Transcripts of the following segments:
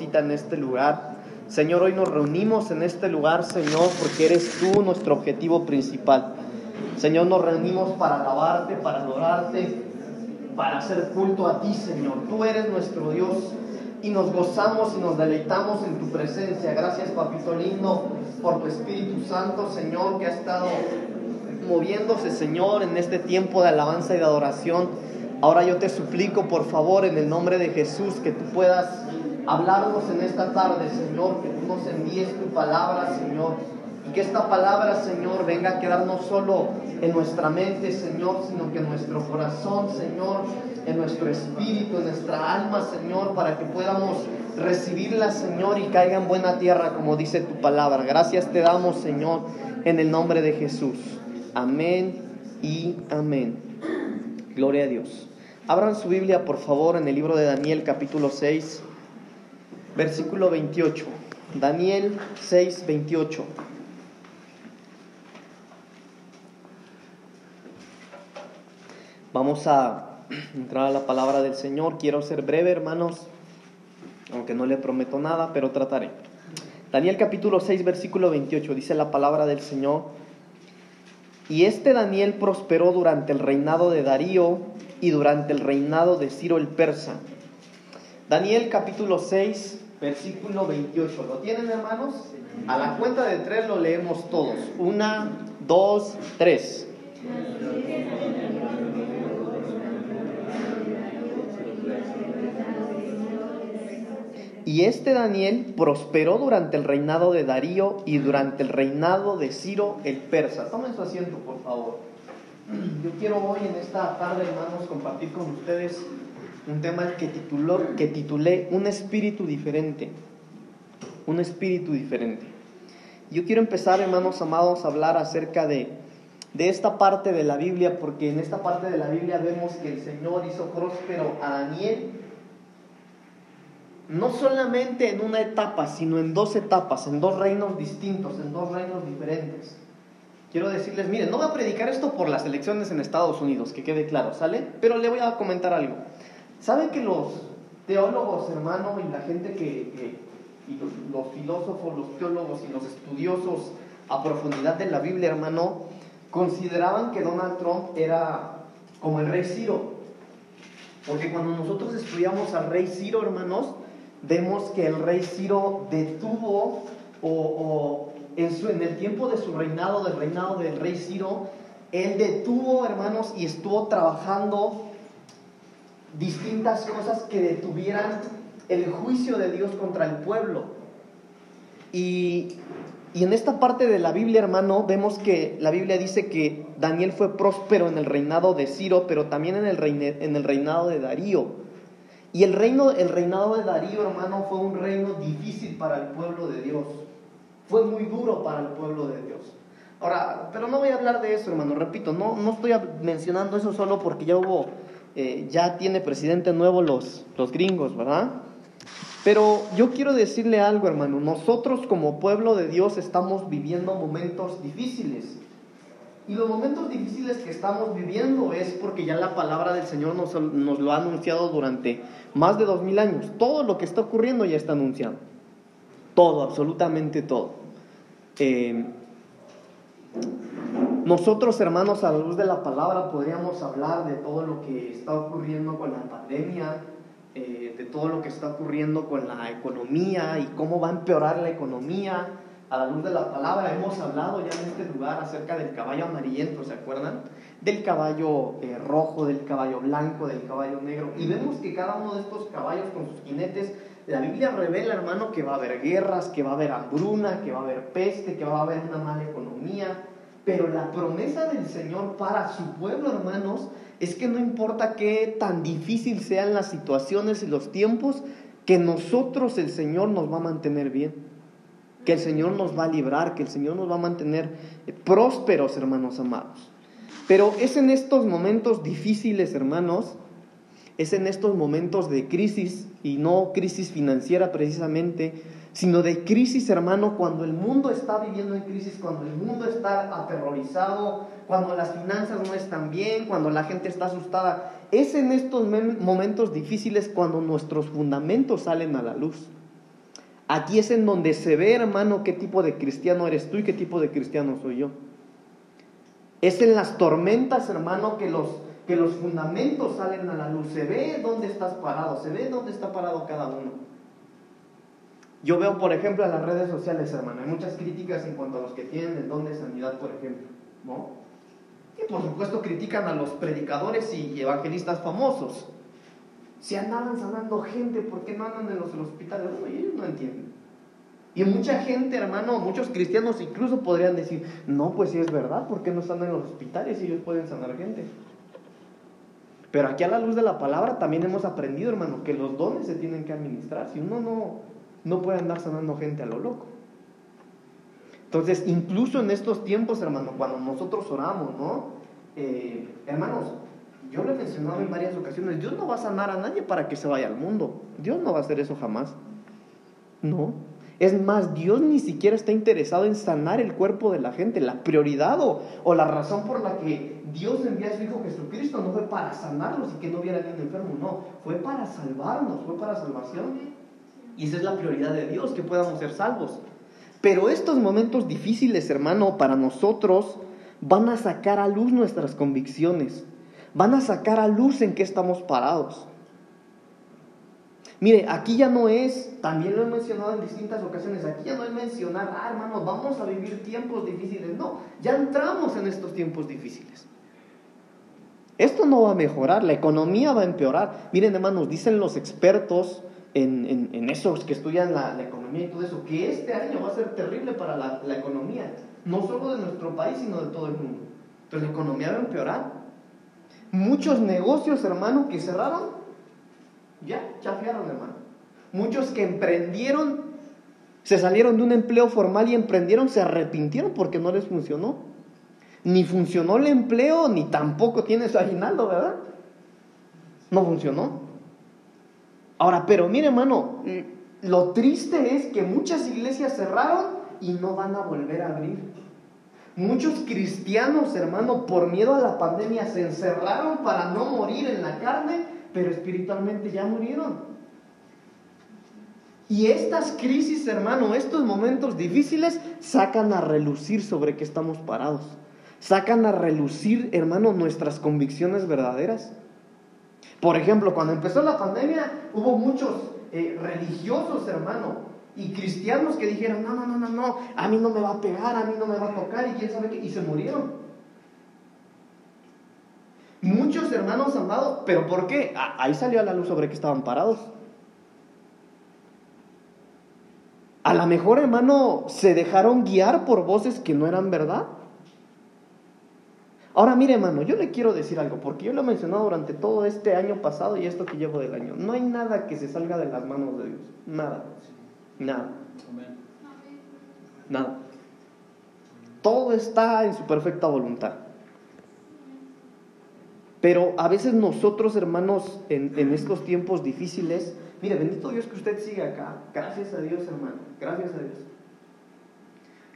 en este lugar. Señor, hoy nos reunimos en este lugar, Señor, porque eres tú nuestro objetivo principal. Señor, nos reunimos para alabarte, para adorarte, para hacer culto a ti, Señor. Tú eres nuestro Dios y nos gozamos y nos deleitamos en tu presencia. Gracias, Papito lindo, por tu Espíritu Santo, Señor, que ha estado moviéndose, Señor, en este tiempo de alabanza y de adoración. Ahora yo te suplico, por favor, en el nombre de Jesús, que tú puedas hablarnos en esta tarde, Señor, que tú nos envíes tu palabra, Señor, y que esta palabra, Señor, venga a quedar no solo en nuestra mente, Señor, sino que en nuestro corazón, Señor, en nuestro espíritu, en nuestra alma, Señor, para que podamos recibirla, Señor, y caiga en buena tierra, como dice tu palabra. Gracias te damos, Señor, en el nombre de Jesús. Amén y amén. Gloria a Dios. Abran su Biblia, por favor, en el libro de Daniel, capítulo 6, versículo 28. Daniel 6, 28. Vamos a entrar a la palabra del Señor. Quiero ser breve, hermanos, aunque no le prometo nada, pero trataré. Daniel capítulo 6, versículo 28, dice la palabra del Señor. Y este Daniel prosperó durante el reinado de Darío y durante el reinado de Ciro el persa. Daniel capítulo 6, versículo 28. ¿Lo tienen hermanos? A la cuenta de tres lo leemos todos. Una, dos, tres. Y este Daniel prosperó durante el reinado de Darío y durante el reinado de Ciro el persa. Tomen su asiento, por favor. Yo quiero hoy en esta tarde, hermanos, compartir con ustedes un tema que, tituló, que titulé Un espíritu diferente. Un espíritu diferente. Yo quiero empezar, hermanos amados, a hablar acerca de, de esta parte de la Biblia, porque en esta parte de la Biblia vemos que el Señor hizo próspero a Daniel no solamente en una etapa, sino en dos etapas, en dos reinos distintos, en dos reinos diferentes. Quiero decirles, miren, no voy a predicar esto por las elecciones en Estados Unidos, que quede claro, ¿sale? Pero le voy a comentar algo. ¿Saben que los teólogos, hermano, y la gente que, y los, filósofos, los teólogos y los estudiosos a profundidad de la Biblia, hermano, consideraban que Donald Trump era como el rey Ciro? Porque cuando nosotros estudiamos al rey Ciro, hermanos, vemos que el rey Ciro detuvo o, en, su, en el tiempo de su reinado, del reinado del rey Ciro, él detuvo, hermanos, y estuvo trabajando distintas cosas que detuvieran el juicio de Dios contra el pueblo. Y, y, en esta parte de la Biblia, hermano, vemos que la Biblia dice que Daniel fue próspero en el reinado de Ciro, pero también en el, en el reinado de Darío. Y el, reino, el reinado de Darío, hermano, fue un reino difícil para el pueblo de Dios. Fue muy duro para el pueblo de Dios. Ahora, pero no voy a hablar de eso, hermano, repito, no, no estoy mencionando eso solo porque ya hubo, eh, ya tiene presidente nuevo los, los gringos, ¿verdad? Pero yo quiero decirle algo, hermano, nosotros como pueblo de Dios estamos viviendo momentos difíciles. Y los momentos difíciles que estamos viviendo es porque ya la palabra del Señor nos, nos lo ha anunciado durante más de dos mil años. Todo lo que está ocurriendo ya está anunciado. Todo, absolutamente todo. Eh, nosotros, hermanos, a la luz de la palabra, podríamos hablar de todo lo que está ocurriendo con la pandemia, eh, de todo lo que está ocurriendo con la economía y cómo va a empeorar la economía a la luz de la palabra. Hemos hablado ya en este lugar acerca del caballo amarillento, ¿se acuerdan? Del caballo eh, rojo, del caballo blanco, del caballo negro. Y vemos que cada uno de estos caballos con sus jinetes, la Biblia revela, hermano, que va a haber guerras, que va a haber hambruna, que va a haber peste, que va a haber una mala economía. Pero la promesa del Señor para su pueblo, hermanos, es que no importa qué tan difícil sean las situaciones y los tiempos, que nosotros el Señor nos va a mantener bien que el Señor nos va a librar, que el Señor nos va a mantener prósperos, hermanos amados. Pero es en estos momentos difíciles, hermanos, es en estos momentos de crisis, y no crisis financiera precisamente, sino de crisis, hermano, cuando el mundo está viviendo en crisis, cuando el mundo está aterrorizado, cuando las finanzas no están bien, cuando la gente está asustada. Es en estos momentos difíciles cuando nuestros fundamentos salen a la luz. Aquí es en donde se ve, hermano, qué tipo de cristiano eres tú y qué tipo de cristiano soy yo. Es en las tormentas, hermano, que los, que los fundamentos salen a la luz. Se ve dónde estás parado, se ve dónde está parado cada uno. Yo veo, por ejemplo, en las redes sociales, hermano, hay muchas críticas en cuanto a los que tienen el don de sanidad, por ejemplo, ¿no? Y por supuesto critican a los predicadores y evangelistas famosos. Si andaban sanando gente, ¿por qué no andan en los hospitales? Bueno, ellos no entienden. Y mucha gente, hermano, muchos cristianos incluso podrían decir, no, pues si es verdad, ¿por qué no están en los hospitales y ellos pueden sanar gente? Pero aquí a la luz de la palabra también hemos aprendido, hermano, que los dones se tienen que administrar. Si uno no, no puede andar sanando gente a lo loco. Entonces, incluso en estos tiempos, hermano, cuando nosotros oramos, ¿no? Eh, hermanos, yo lo he mencionado en varias ocasiones, Dios no va a sanar a nadie para que se vaya al mundo. Dios no va a hacer eso jamás. No. Es más, Dios ni siquiera está interesado en sanar el cuerpo de la gente. La prioridad o, o, la razón por la que Dios envía a su Hijo Jesucristo no fue para sanarlos y que no hubiera ningún enfermo, no. Fue para salvarnos, fue para salvación. Y esa es la prioridad de Dios, que podamos ser salvos. Pero estos momentos difíciles, hermano, para nosotros van a sacar a luz nuestras convicciones van a sacar a luz en qué estamos parados. Mire, aquí ya no es, también lo he mencionado en distintas ocasiones, aquí ya no es mencionar, ah, hermanos, vamos a vivir tiempos difíciles. No, ya entramos en estos tiempos difíciles. Esto no va a mejorar, la economía va a empeorar. Miren, hermanos, dicen los expertos en, en, esos que estudian la, economía y todo eso, que este año va a ser terrible para la, la economía, no solo de nuestro país, sino de todo el mundo. Entonces la economía va a empeorar. Muchos negocios, hermano, que cerraron, ya chafiaron, hermano. Muchos que emprendieron, se salieron de un empleo formal y emprendieron, se arrepintieron porque no les funcionó. Ni funcionó el empleo, ni tampoco tiene su aguinaldo, ¿verdad? No funcionó. Ahora, pero mire, hermano, lo triste es que muchas iglesias cerraron y no van a volver a abrir. Muchos cristianos, hermano, por miedo a la pandemia se encerraron para no morir en la carne, pero espiritualmente ya murieron. Y estas crisis, hermano, estos momentos difíciles sacan a relucir sobre qué estamos parados. Sacan a relucir, hermano, nuestras convicciones verdaderas. Por ejemplo, cuando empezó la pandemia, hubo muchos eh, religiosos, hermano, y cristianos que dijeron, no, no, no, no, no, a mí no me va a pegar, a mí no me va a tocar, y quién sabe qué, y se murieron. Muchos hermanos amados, pero ¿por qué? ahí salió a la luz sobre que estaban parados. A lo mejor, hermano, se dejaron guiar por voces que no eran verdad. Ahora, mire, hermano, yo le quiero decir algo, porque yo lo he mencionado durante todo este año pasado y esto que llevo del año. No hay nada que se salga de las manos de Dios. Nada. Nada. Nada. Todo está en su perfecta voluntad. Pero a veces nosotros, hermanos, en, estos tiempos difíciles, mire, bendito Dios que usted sigue acá. Gracias a Dios, hermano. Gracias a Dios.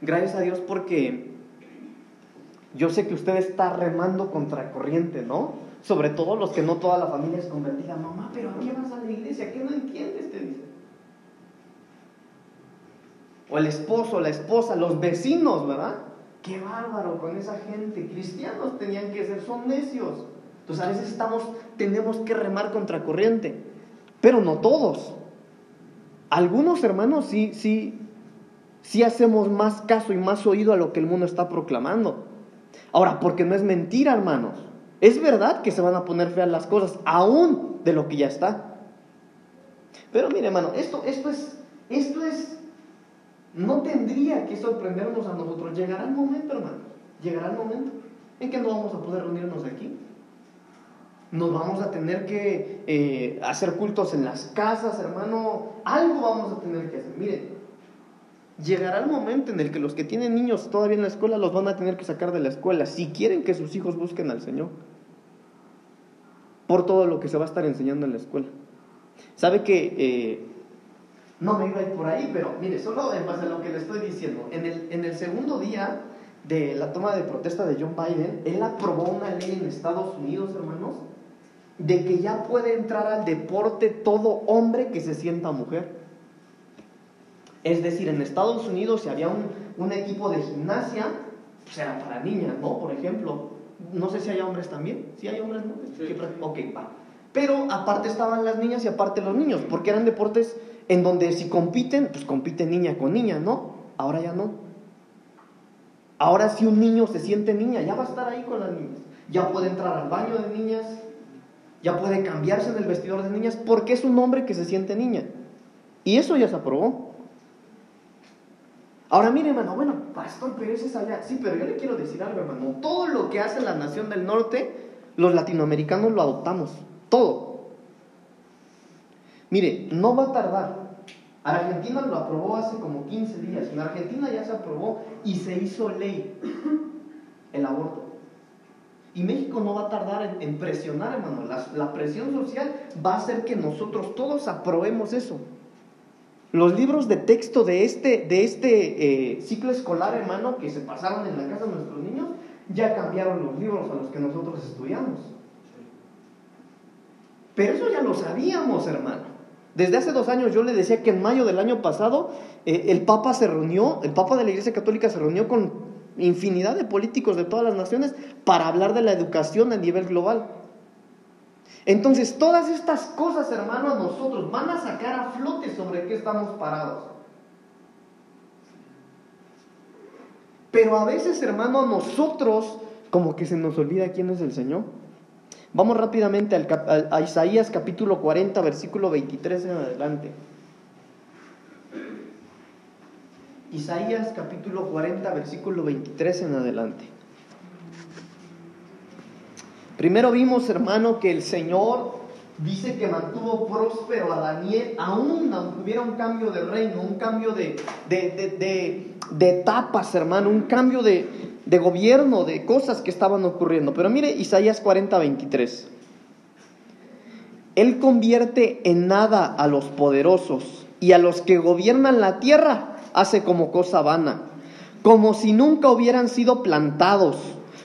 Gracias a Dios porque yo sé que usted está remando contra corriente, ¿no? Sobre todo los que no toda la familia es convertida. Mamá, pero ¿a qué vas a la iglesia? ¿Qué no entiendes? Te dice o el esposo, la esposa, los vecinos, ¿verdad? Qué bárbaro con esa gente. Cristianos tenían que ser, son necios. Entonces a veces estamos, tenemos que remar contra corriente, pero no todos. Algunos hermanos sí, sí, sí hacemos más caso y más oído a lo que el mundo está proclamando. Ahora, porque no es mentira, hermanos. Es verdad que se van a poner feas las cosas, aún de lo que ya está. Pero mire, hermano, esto, esto es, esto es no tendría que sorprendernos a nosotros. Llegará el momento, hermano. Llegará el momento en que no vamos a poder reunirnos aquí. Nos vamos a tener que eh, hacer cultos en las casas, hermano. Algo vamos a tener que hacer. Miren, llegará el momento en el que los que tienen niños todavía en la escuela los van a tener que sacar de la escuela si quieren que sus hijos busquen al Señor. Por todo lo que se va a estar enseñando en la escuela. ¿Sabe que eh, no me iba a ir por ahí, pero mire, solo en base a lo que le estoy diciendo, en el, en el segundo día de la toma de protesta de John Biden, él aprobó una ley en Estados Unidos, hermanos, de que ya puede entrar al deporte todo hombre que se sienta mujer. Es decir, en Estados Unidos si había un, un equipo de gimnasia, pues era para niñas, ¿no? Por ejemplo. No sé si hay hombres también. ¿Sí hay hombres, no? Sí. Ok, va. Pero aparte estaban las niñas y aparte los niños, porque eran deportes en donde si compiten, pues compite niña con niña, ¿no? Ahora ya no. Ahora si un niño se siente niña, ya va a estar ahí con las niñas. Ya puede entrar al baño de niñas, ya puede cambiarse en el vestidor de niñas, porque es un hombre que se siente niña. Y eso ya se aprobó. Ahora mire, hermano, bueno, Pastor Pérez es allá. Sí, pero yo le quiero decir algo, hermano. Todo lo que hace la nación del norte, los latinoamericanos lo adoptamos. Todo. Mire, no va a tardar. Argentina lo aprobó hace como 15 días. En Argentina ya se aprobó y se hizo ley el aborto. Y México no va a tardar en, presionar, hermano. La presión social va a hacer que nosotros todos aprobemos eso. Los libros de texto de este, de este eh, ciclo escolar, hermano, que se pasaron en la casa de nuestros niños, ya cambiaron los libros a los que nosotros estudiamos. Pero eso ya lo sabíamos, hermano. Desde hace dos años yo le decía que en mayo del año pasado eh, el Papa se reunió, el Papa de la Iglesia Católica se reunió con infinidad de políticos de todas las naciones para hablar de la educación a nivel global. Entonces, todas estas cosas, hermano, a nosotros van a sacar a flote sobre qué estamos parados. Pero a veces, hermano, a nosotros como que se nos olvida quién es el Señor. Vamos rápidamente a Isaías capítulo 40, versículo 23 en adelante. Isaías capítulo 40, versículo 23 en adelante. Primero vimos, hermano, que el Señor dice que mantuvo próspero a Daniel, aún aunque hubiera un cambio de reino, un cambio de, de, de, de- etapas, hermano, un cambio de, de gobierno, de cosas que estaban ocurriendo. Pero mire Isaías 40, 23. Él convierte en nada a los poderosos y a los que gobiernan la tierra hace como cosa vana, como si nunca hubieran sido plantados,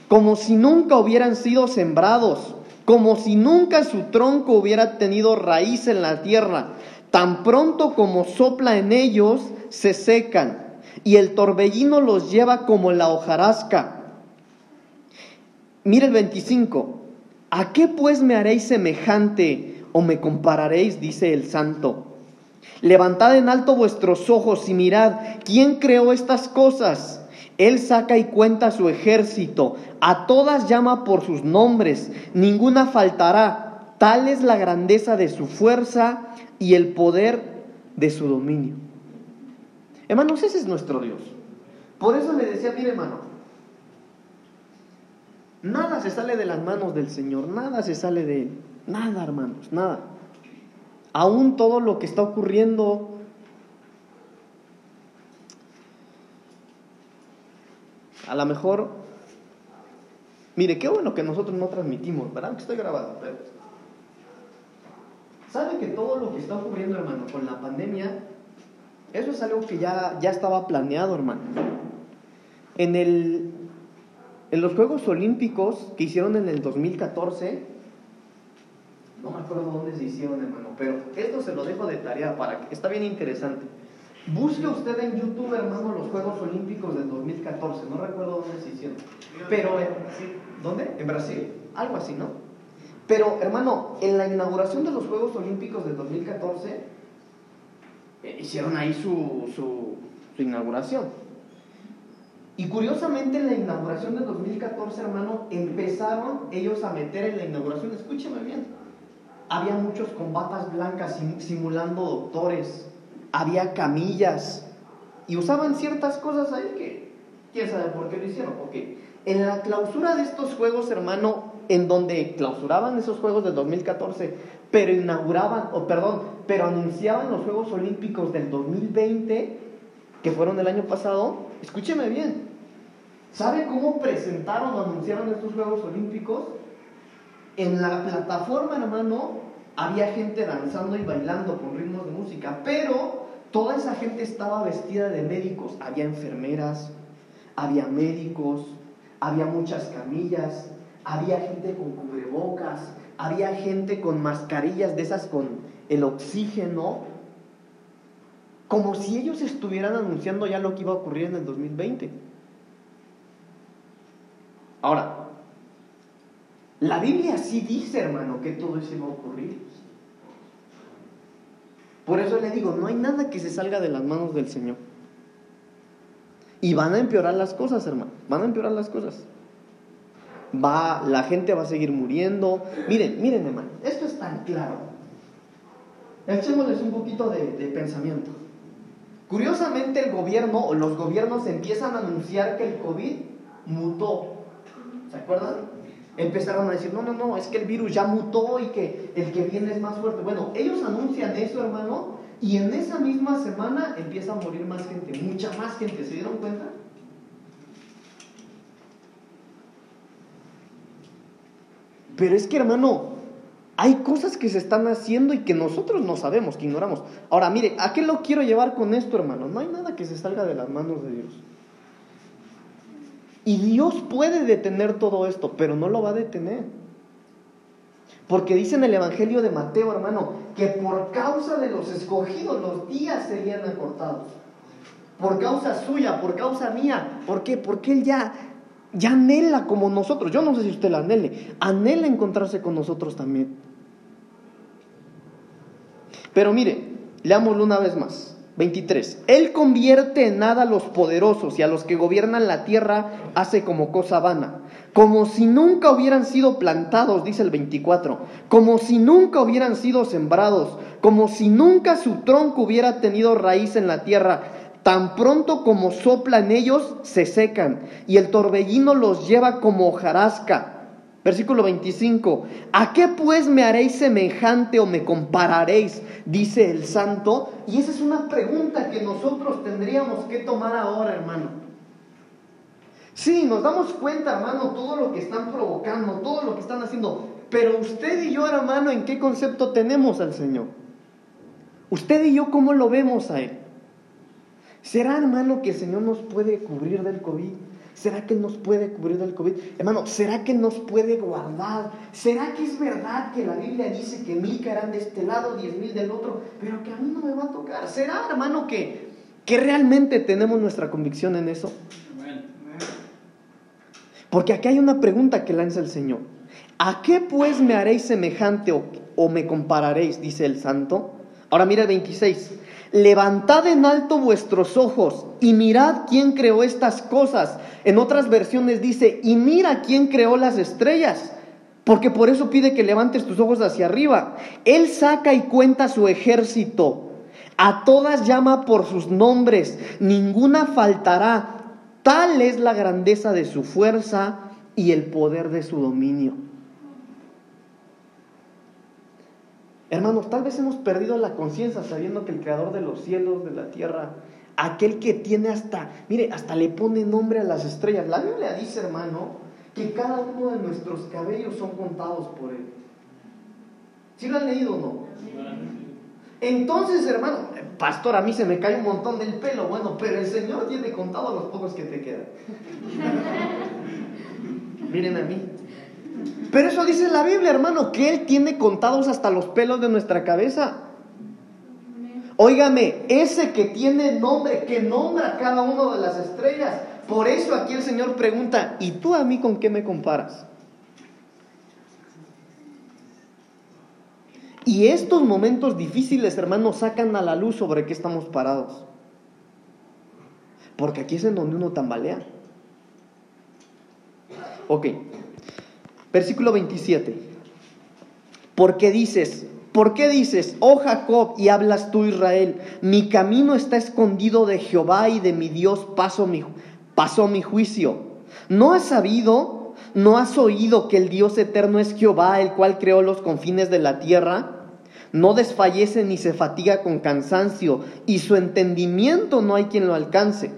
como si nunca hubieran sido sembrados, como si nunca su tronco hubiera tenido raíz en la tierra. Tan pronto como sopla en ellos, se secan, y el torbellino los lleva como la hojarasca. Mire el 25. ¿A qué pues me haréis semejante o me compararéis? dice el santo. Levantad en alto vuestros ojos y mirad, ¿quién creó estas cosas? Él saca y cuenta su ejército, a todas llama por sus nombres, ninguna faltará. Tal es la grandeza de su fuerza y el poder de su dominio. Hermanos, ese es nuestro Dios. Por eso le decía, mire hermano, nada se sale de las manos del Señor, nada se sale de Él, nada hermanos, nada. Aún todo lo que está ocurriendo a lo mejor, mire, qué bueno que nosotros no transmitimos, ¿verdad? Que estoy grabando, pero... ¿Sabe que todo lo que está ocurriendo, hermano, con la pandemia, eso es algo que ya, ya estaba planeado, hermano? En, el, en los Juegos Olímpicos que hicieron en el 2014, no me acuerdo dónde se hicieron, hermano, pero esto se lo dejo de tarea para que está bien interesante. Busque usted en YouTube, hermano, los Juegos Olímpicos del 2014. No recuerdo dónde se hicieron. Pero, ¿dónde? En Brasil. Algo así, ¿no? Pero, hermano, en la inauguración de los Juegos Olímpicos del 2014, eh, hicieron ahí su, su, inauguración. Y curiosamente en la inauguración del 2014, hermano, empezaron ellos a meter en la inauguración, escúcheme bien, había muchos con batas blancas sim- simulando doctores, había camillas y usaban ciertas cosas ahí que quién sabe por qué lo hicieron. Ok, en la clausura de estos juegos, hermano, en donde clausuraban esos juegos del 2014, pero inauguraban, o perdón, pero anunciaban los Juegos Olímpicos del 2020, que fueron el año pasado, escúcheme bien. ¿Sabe cómo presentaron o anunciaron estos Juegos Olímpicos? En la plataforma, hermano, había gente danzando y bailando con ritmos de música, pero toda esa gente estaba vestida de médicos. Había enfermeras, había médicos, había muchas camillas, había gente con cubrebocas, había gente con mascarillas de esas con el oxígeno. como si ellos estuvieran anunciando ya lo que iba a ocurrir en el 2020. Ahora, la Biblia sí dice, hermano, que todo eso iba a ocurrir. Por eso le digo, no hay nada que se salga de las manos del Señor. Y van a empeorar las cosas, hermano. Van a empeorar las cosas. Va, la gente va a seguir muriendo. Miren, miren, hermano, esto es tan claro. Echémosles un poquito de, de pensamiento. Curiosamente el gobierno o los gobiernos empiezan a anunciar que el COVID mutó. ¿Se acuerdan? Empezaron a decir, no, no, no, es que el virus ya mutó y que el que viene es más fuerte. Bueno, ellos anuncian eso, hermano, y en esa misma semana empieza a morir más gente, mucha más gente. ¿Se dieron cuenta? Pero es que, hermano, hay cosas que se están haciendo y que nosotros no sabemos, que ignoramos. Ahora, mire, ¿a qué lo quiero llevar con esto, hermano? No hay nada que se salga de las manos de Dios. Y Dios puede detener todo esto, pero no lo va a detener. Porque dice en el Evangelio de Mateo, hermano, que por causa de los escogidos los días serían acortados. Por causa suya, por causa mía. ¿Por qué? Porque Él ya, ya anhela como nosotros. Yo no sé si usted la anhele. Anhela encontrarse con nosotros también. Pero mire, leámoslo una vez más. 23. Él convierte en nada a los poderosos y a los que gobiernan la tierra hace como cosa vana. Como si nunca hubieran sido plantados, dice el 24. Como si nunca hubieran sido sembrados. Como si nunca su tronco hubiera tenido raíz en la tierra. Tan pronto como soplan ellos, se secan. Y el torbellino los lleva como hojarasca. Versículo 25. ¿A qué pues me haréis semejante o me compararéis? Dice el santo. Y esa es una pregunta que nosotros tendríamos que tomar ahora, hermano. Sí, nos damos cuenta, hermano, todo lo que están provocando, todo lo que están haciendo. Pero usted y yo, hermano, ¿en qué concepto tenemos al Señor? Usted y yo, ¿cómo lo vemos a Él? ¿Será, hermano, que el Señor nos puede cubrir del COVID? ¿Será que nos puede cubrir del COVID? Hermano, ¿será que nos puede guardar? ¿Será que es verdad que la Biblia dice que mil caerán de este lado, diez mil del otro, pero que a mí no me va a tocar? ¿Será, hermano, que, que realmente tenemos nuestra convicción en eso? Porque aquí hay una pregunta que lanza el Señor. ¿A qué pues me haréis semejante o, o me compararéis? Dice el santo. Ahora mira el 26. Levantad en alto vuestros ojos y mirad quién creó estas cosas. En otras versiones dice, y mira quién creó las estrellas. Porque por eso pide que levantes tus ojos hacia arriba. Él saca y cuenta su ejército. A todas llama por sus nombres. Ninguna faltará. Tal es la grandeza de su fuerza y el poder de su dominio. Hermanos, tal vez hemos perdido la conciencia sabiendo que el creador de los cielos, de la tierra, aquel que tiene hasta, mire, hasta le pone nombre a las estrellas. La Biblia dice, hermano, que cada uno de nuestros cabellos son contados por él. ¿Sí lo han leído o no? Entonces, hermano, pastor, a mí se me cae un montón del pelo, bueno, pero el Señor tiene contado los pocos que te quedan. Miren a mí. Pero eso dice la Biblia, hermano, que Él tiene contados hasta los pelos de nuestra cabeza. Óigame, ese que tiene nombre, que nombra cada uno de las estrellas. Por eso aquí el Señor pregunta, ¿y tú a mí con qué me comparas? Y estos momentos difíciles, hermanos, sacan a la luz sobre qué estamos parados. Porque aquí es en donde uno tambalea. Ok, Versículo 27. ¿Por qué dices? ¿Por qué dices, oh Jacob, y hablas tú Israel? Mi camino está escondido de Jehová y de mi Dios paso mi, pasó mi juicio. ¿No has sabido, no has oído que el Dios eterno es Jehová, el cual creó los confines de la tierra? No desfallece ni se fatiga con cansancio, y su entendimiento no hay quien lo alcance.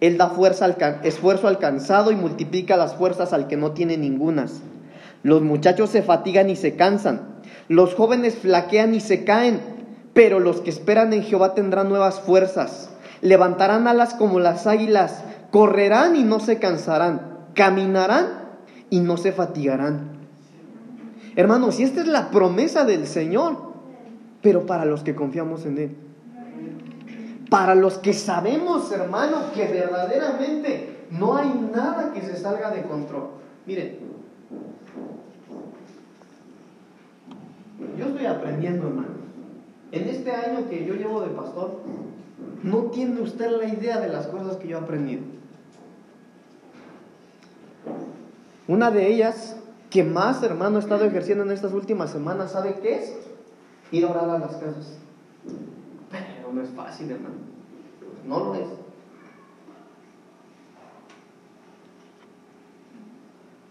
Él da fuerza al, esfuerzo alcanzado y multiplica las fuerzas al que no tiene ningunas. Los muchachos se fatigan y se cansan, los jóvenes flaquean y se caen, pero los que esperan en Jehová tendrán nuevas fuerzas, levantarán alas como las águilas, correrán y no se cansarán, caminarán y no se fatigarán. Hermanos, y esta es la promesa del Señor, pero para los que confiamos en Él. Para los que sabemos, hermano, que verdaderamente no hay nada que se salga de control. Miren, yo estoy aprendiendo, hermano. En este año que yo llevo de pastor, no tiene usted la idea de las cosas que yo he aprendido. Una de ellas que más, hermano, he estado ejerciendo en estas últimas semanas, ¿sabe qué es? Ir a orar a las casas. Pero no es fácil, hermano. No lo es.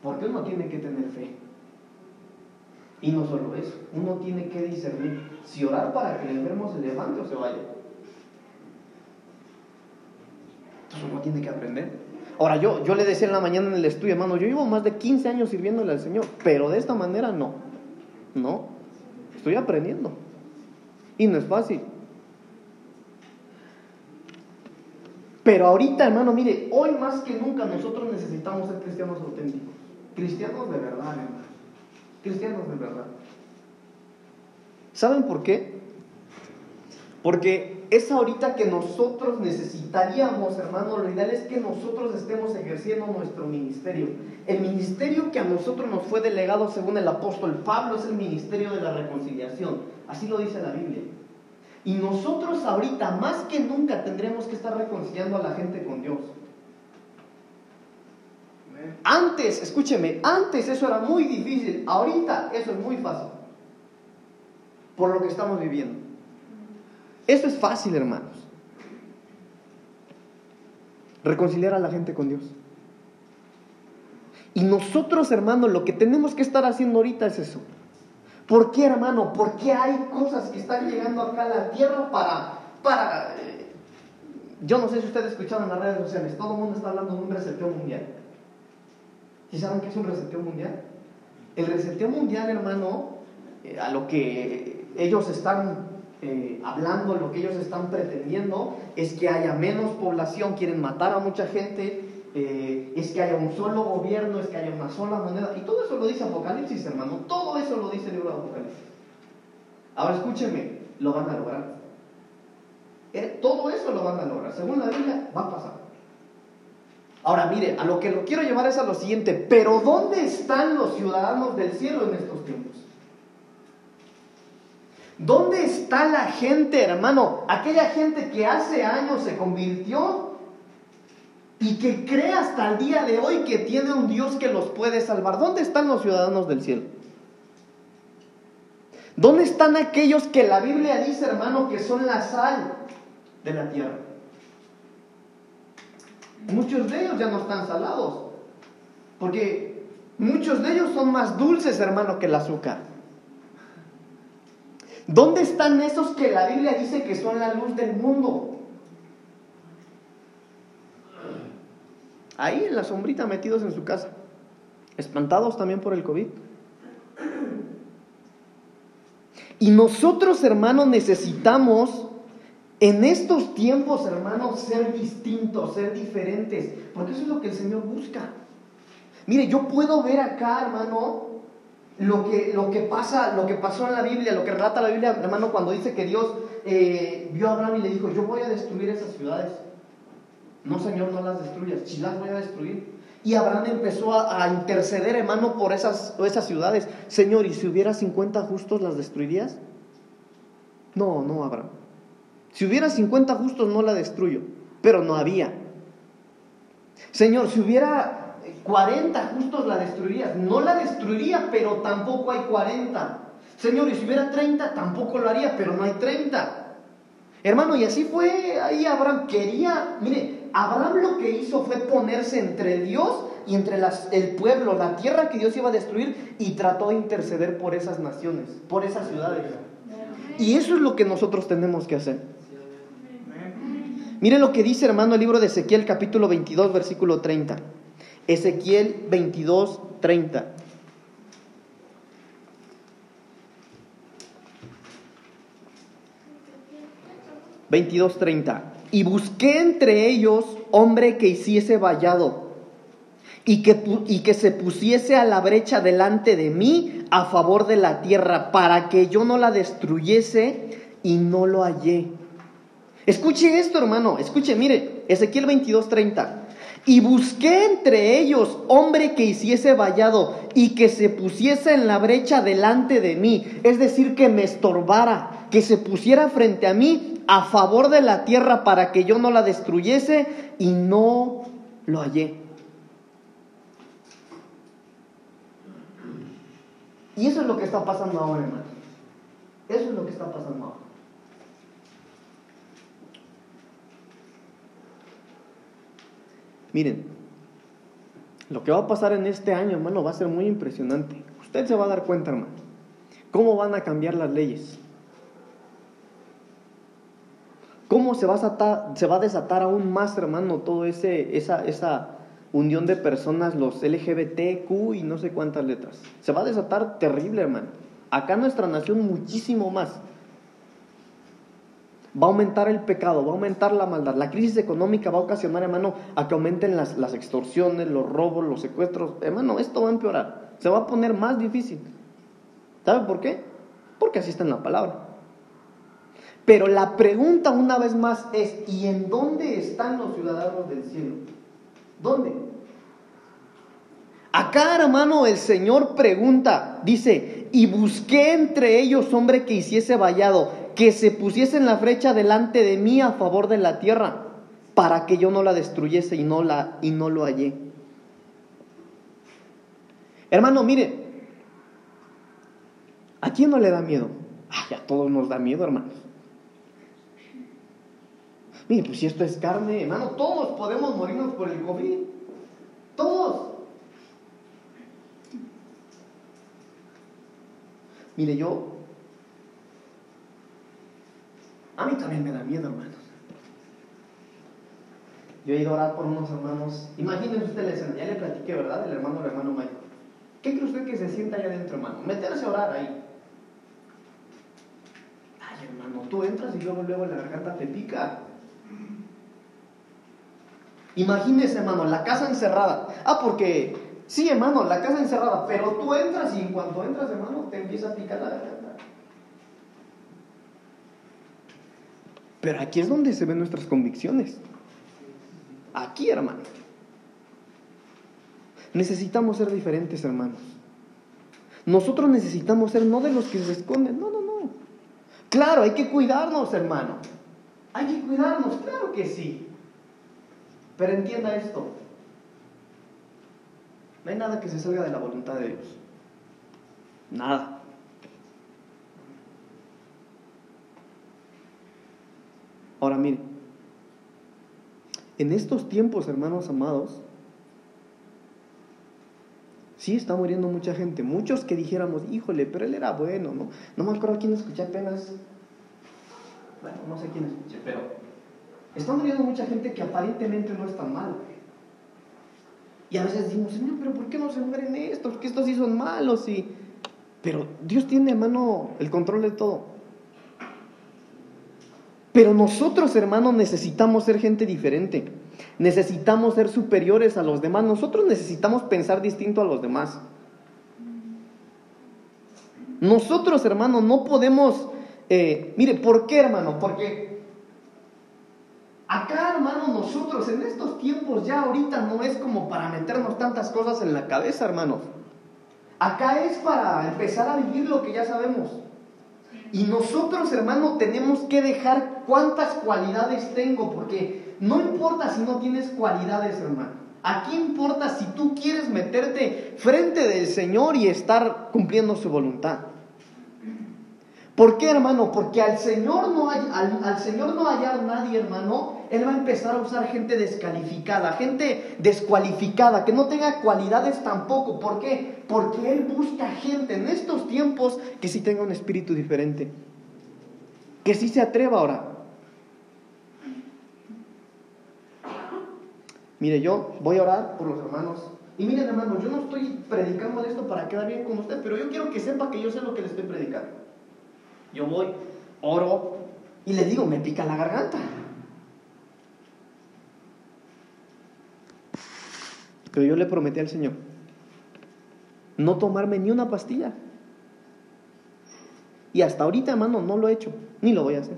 Porque uno tiene que tener fe. Y no solo eso, uno tiene que discernir si orar para que el enfermo se levante o se vaya. Entonces uno tiene que aprender. Ahora, yo, yo le decía en la mañana en el estudio, hermano, yo llevo más de 15 años sirviéndole al Señor, pero de esta manera no. No. Estoy aprendiendo. Y no es fácil. Pero ahorita, hermano, mire, hoy más que nunca nosotros necesitamos ser cristianos auténticos. Cristianos de verdad, hermano. Cristianos de verdad. ¿Saben por qué? Porque es ahorita que nosotros necesitaríamos, hermano, lo ideal es que nosotros estemos ejerciendo nuestro ministerio. El ministerio que a nosotros nos fue delegado según el apóstol Pablo es el ministerio de la reconciliación. Así lo dice la Biblia. Y nosotros ahorita más que nunca tendremos que estar reconciliando a la gente con Dios. Antes, escúcheme, antes eso era muy difícil, ahorita eso es muy fácil. Por lo que estamos viviendo. Eso es fácil, hermanos. Reconciliar a la gente con Dios. Y nosotros, hermanos, lo que tenemos que estar haciendo ahorita es eso. ¿Por qué, hermano? Porque hay cosas que están llegando acá a la tierra para... para eh, yo no sé si ustedes escucharon en las redes sociales, todo el mundo está hablando de un reseteo mundial. ¿Y saben qué es un reseteo mundial? El reseteo mundial, hermano, eh, a lo que ellos están eh, hablando, lo que ellos están pretendiendo es que haya menos población, quieren matar a mucha gente, eh, es que haya un solo gobierno, es que haya una sola moneda. Y todo eso lo dice Apocalipsis, hermano. Todo eso lo dice el libro de Apocalipsis. Ahora escúcheme, lo van a lograr. Eh, todo eso lo van a lograr. Según la Biblia, va a pasar. Ahora mire, a lo que lo quiero llevar es a lo siguiente. Pero ¿dónde están los ciudadanos del cielo en estos tiempos? ¿Dónde está la gente, hermano? Aquella gente que hace años se convirtió y que cree hasta el día de hoy que tiene un Dios que los puede salvar. ¿Dónde están los ciudadanos del cielo? ¿Dónde están aquellos que la Biblia dice, hermano, que son la sal de la tierra? Muchos de ellos ya no están salados, porque muchos de ellos son más dulces, hermano, que el azúcar. ¿Dónde están esos que la Biblia dice que son la luz del mundo? Ahí en la sombrita metidos en su casa, espantados también por el COVID. Y nosotros, hermanos, necesitamos en estos tiempos, hermanos, ser distintos, ser diferentes, porque eso es lo que el Señor busca. Mire, yo puedo ver acá, hermano, lo que, lo que pasa, lo que pasó en la Biblia, lo que relata la Biblia, hermano, cuando dice que Dios eh, vio a Abraham y le dijo, yo voy a destruir esas ciudades. No, Señor, no las destruyas, si las voy a destruir. Y Abraham empezó a, interceder, hermano, por esas, esas ciudades. Señor, ¿y si hubiera 50 justos, las destruirías? No, no, Abraham. Si hubiera 50 justos, no la destruyo. Pero no había. Señor, si hubiera 40 justos la destruirías. No la destruiría, pero tampoco hay 40. Señor, y si hubiera 30, tampoco lo haría, pero no hay 30. Hermano, y así fue ahí Abraham. Quería, mire, Abraham lo que hizo fue ponerse entre Dios y entre el pueblo, la tierra que Dios iba a destruir, y trató de interceder por esas naciones, por esas ciudades. Y eso es lo que nosotros tenemos que hacer. Mire lo que dice, hermano, el libro de Ezequiel, capítulo 22, versículo 30. Ezequiel 22, 30. Veintidós treinta. Y busqué entre ellos hombre que hiciese vallado y que, y que se pusiese a la brecha delante de mí a favor de la tierra para que yo no la destruyese y no lo hallé. Escuche esto, hermano, escuche, mire, Ezequiel 22:30. Y busqué entre ellos hombre que hiciese vallado y que se pusiese en la brecha delante de mí, es decir, que me estorbara, que se pusiera frente a mí a favor de la tierra para que yo no la destruyese y no lo hallé. Y eso es lo que está pasando ahora, hermano. Eso es lo que está pasando ahora. Miren, lo que va a pasar en este año, hermano, va a ser muy impresionante. Usted se va a dar cuenta, hermano, cómo van a cambiar las leyes. ¿Cómo se va a se va a desatar aún más, hermano, todo ese, esa, esa unión de personas, los LGBTQ y no sé cuántas letras? Se va a desatar terrible, hermano. Acá en nuestra nación muchísimo más. Va a aumentar el pecado, va a aumentar la maldad. La crisis económica va a ocasionar, hermano, a que aumenten las, las extorsiones, los robos, los secuestros. Hermano, esto va a empeorar. Se va a poner más difícil. ¿Sabe por qué? Porque así está en la palabra. Pero la pregunta una vez más es, ¿y en dónde están los ciudadanos del cielo? ¿Dónde? Acá, hermano, el Señor pregunta, dice, y busqué entre ellos hombre que hiciese vallado, que se pusiese en la flecha delante de mí a favor de la tierra, para que yo no la destruyese y no, la, y no lo hallé. Hermano, mire, ¿a quién no le da miedo? A todos nos da miedo, hermanos. Mire, pues si esto es carne, hermano, todos podemos morirnos por el COVID. Todos. Mire, yo. A mí también me da miedo, hermanos. Yo he ido a orar por unos hermanos. Imagínense usted la escena, ya le platiqué, ¿verdad? El hermano, el hermano Michael. ¿Qué cree usted que se sienta allá adentro, hermano? Meterse a orar ahí. Ay, hermano, tú entras y luego, luego la garganta te pica. Imagínese, hermano, la casa encerrada. Ah, porque, sí, hermano, la casa encerrada, pero tú entras y en cuanto entras, hermano, te empieza a picar la garganta. Pero aquí es donde se ven nuestras convicciones. Aquí, hermano. Necesitamos ser diferentes, hermanos. Nosotros necesitamos ser no de los que se esconden, no, no, no. Claro, hay que cuidarnos, hermano. Hay que cuidarnos, claro que sí. Pero entienda esto. No hay nada que se salga de la voluntad de Dios. Nada. Ahora mire, en estos tiempos, hermanos amados, sí está muriendo mucha gente. Muchos que dijéramos, híjole, pero él era bueno, ¿no? No me acuerdo quién escuché apenas. Bueno, no sé quién escuché, pero Está muriendo mucha gente que aparentemente no es tan mal. Y a veces decimos, Señor, pero ¿por qué no se mueren estos? Porque estos sí son malos. Y... Pero Dios tiene, hermano, el control de todo. Pero nosotros, hermanos, necesitamos ser gente diferente. Necesitamos ser superiores a los demás. Nosotros necesitamos pensar distinto a los demás. Nosotros, hermano, no podemos... Eh, mire, ¿por qué, hermano? Porque Acá, hermano, nosotros en estos tiempos ya ahorita no es como para meternos tantas cosas en la cabeza, hermanos. Acá es para empezar a vivir lo que ya sabemos. Y nosotros, hermano, tenemos que dejar cuántas cualidades tengo, porque no importa si no tienes cualidades, hermano. Aquí importa si tú quieres meterte frente del Señor y estar cumpliendo su voluntad. ¿Por qué, hermano? Porque al Señor no hay, al, Señor no hallar nadie, hermano, Él va a empezar a usar gente descalificada, gente descualificada, que no tenga cualidades tampoco. ¿Por qué? Porque Él busca gente en estos tiempos que sí tenga un espíritu diferente, que sí se atreva ahora. Mire, yo voy a orar por los hermanos. Y miren, hermanos, yo no estoy predicando esto para quedar bien con usted, pero yo quiero que sepa que yo sé lo que le estoy predicando. Yo voy, oro y le digo, me pica la garganta. Pero yo le prometí al Señor no tomarme ni una pastilla. Y hasta ahorita, hermano, no lo he hecho, ni lo voy a hacer.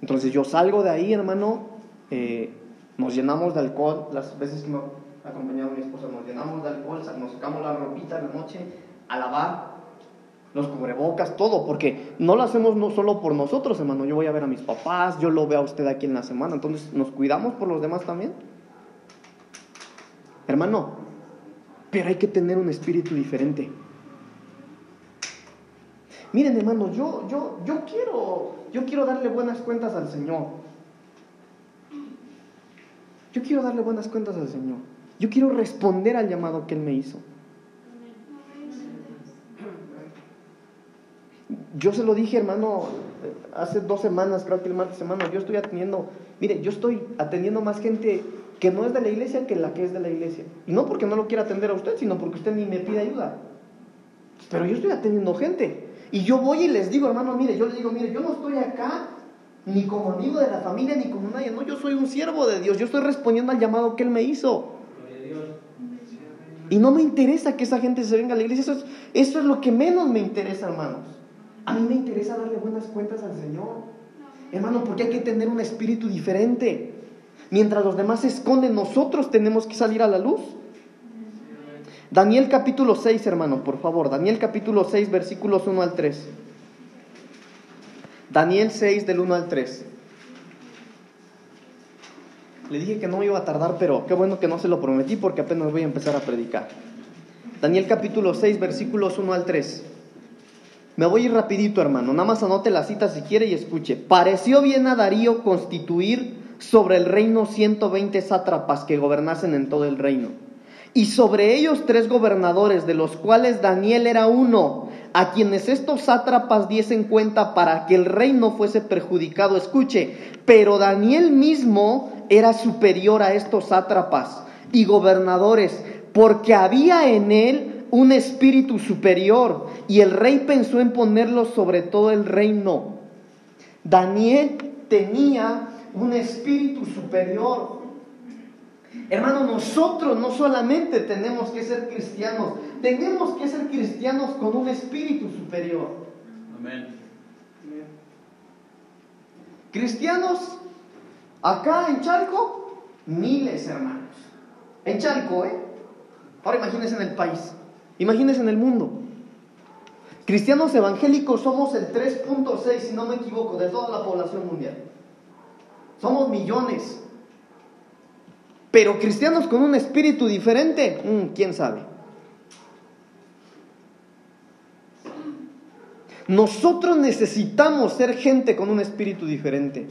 Entonces yo salgo de ahí, hermano, eh, nos llenamos de alcohol, las veces que me ha acompañado mi esposa, nos llenamos de alcohol, nos sacamos la ropita en la noche a lavar, los cubrebocas, todo, porque no lo hacemos no solo por nosotros, hermano. Yo voy a ver a mis papás, yo lo veo a usted aquí en la semana, entonces nos cuidamos por los demás también. Hermano, pero hay que tener un espíritu diferente. Miren, hermano, yo, yo, yo quiero, yo quiero darle buenas cuentas al Señor. Yo quiero darle buenas cuentas al Señor. Yo quiero responder al llamado que Él me hizo. Yo se lo dije, hermano, hace dos semanas, creo que el martes semana, yo estoy atendiendo, mire, yo estoy atendiendo más gente que no es de la iglesia que la que es de la iglesia. Y no porque no lo quiera atender a usted, sino porque usted ni me pide ayuda. Pero yo estoy atendiendo gente. Y yo voy y les digo, hermano, mire, yo les digo, mire, yo no estoy acá ni como amigo de la familia, ni como nadie, no, yo soy un siervo de Dios, yo estoy respondiendo al llamado que Él me hizo. Y no me interesa que esa gente se venga a la iglesia, eso es, eso es lo que menos me interesa, hermanos. A mí me interesa darle buenas cuentas al Señor. Hermano, porque hay que tener un espíritu diferente. Mientras los demás se esconden, nosotros tenemos que salir a la luz. Daniel capítulo 6, hermano, por favor. Daniel capítulo 6, versículos 1 al 3. Daniel 6 del 1 al 3. Le dije que no iba a tardar, pero qué bueno que no se lo prometí porque apenas voy a empezar a predicar. Daniel capítulo 6, versículos 1 al 3. Me voy a ir rapidito, hermano. Nada más anote la cita si quiere y escuche. Pareció bien a Darío constituir sobre el reino 120 sátrapas que gobernasen en todo el reino. Y sobre ellos tres gobernadores, de los cuales Daniel era uno, a quienes estos sátrapas diesen cuenta para que el reino fuese perjudicado. Escuche, pero Daniel mismo era superior a estos sátrapas y gobernadores, porque había en él un espíritu superior y el rey pensó en ponerlo sobre todo el reino. Daniel tenía un espíritu superior. Hermano, nosotros no solamente tenemos que ser cristianos, tenemos que ser cristianos con un espíritu superior. Amén. Cristianos, acá en Chalco, miles hermanos. En Chalco, ¿eh? Ahora imagínense en el país. Imagínense en el mundo. Cristianos evangélicos somos el 3.6, si no me equivoco, de toda la población mundial. Somos millones. Pero cristianos con un espíritu diferente, mm, ¿quién sabe? Nosotros necesitamos ser gente con un espíritu diferente.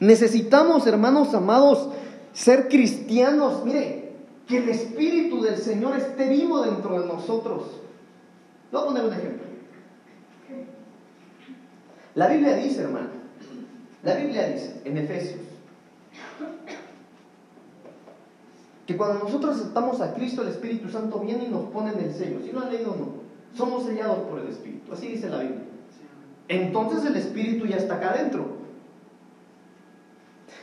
Necesitamos, hermanos amados, ser cristianos. Mire, que el Espíritu del Señor esté vivo dentro de nosotros. Voy a poner un ejemplo. La Biblia dice, hermano, la Biblia dice en Efesios, que cuando nosotros aceptamos a Cristo, el Espíritu Santo viene y nos pone en el sello. Si no han leído, no. Somos sellados por el Espíritu. Así dice la Biblia. Entonces el Espíritu ya está acá adentro.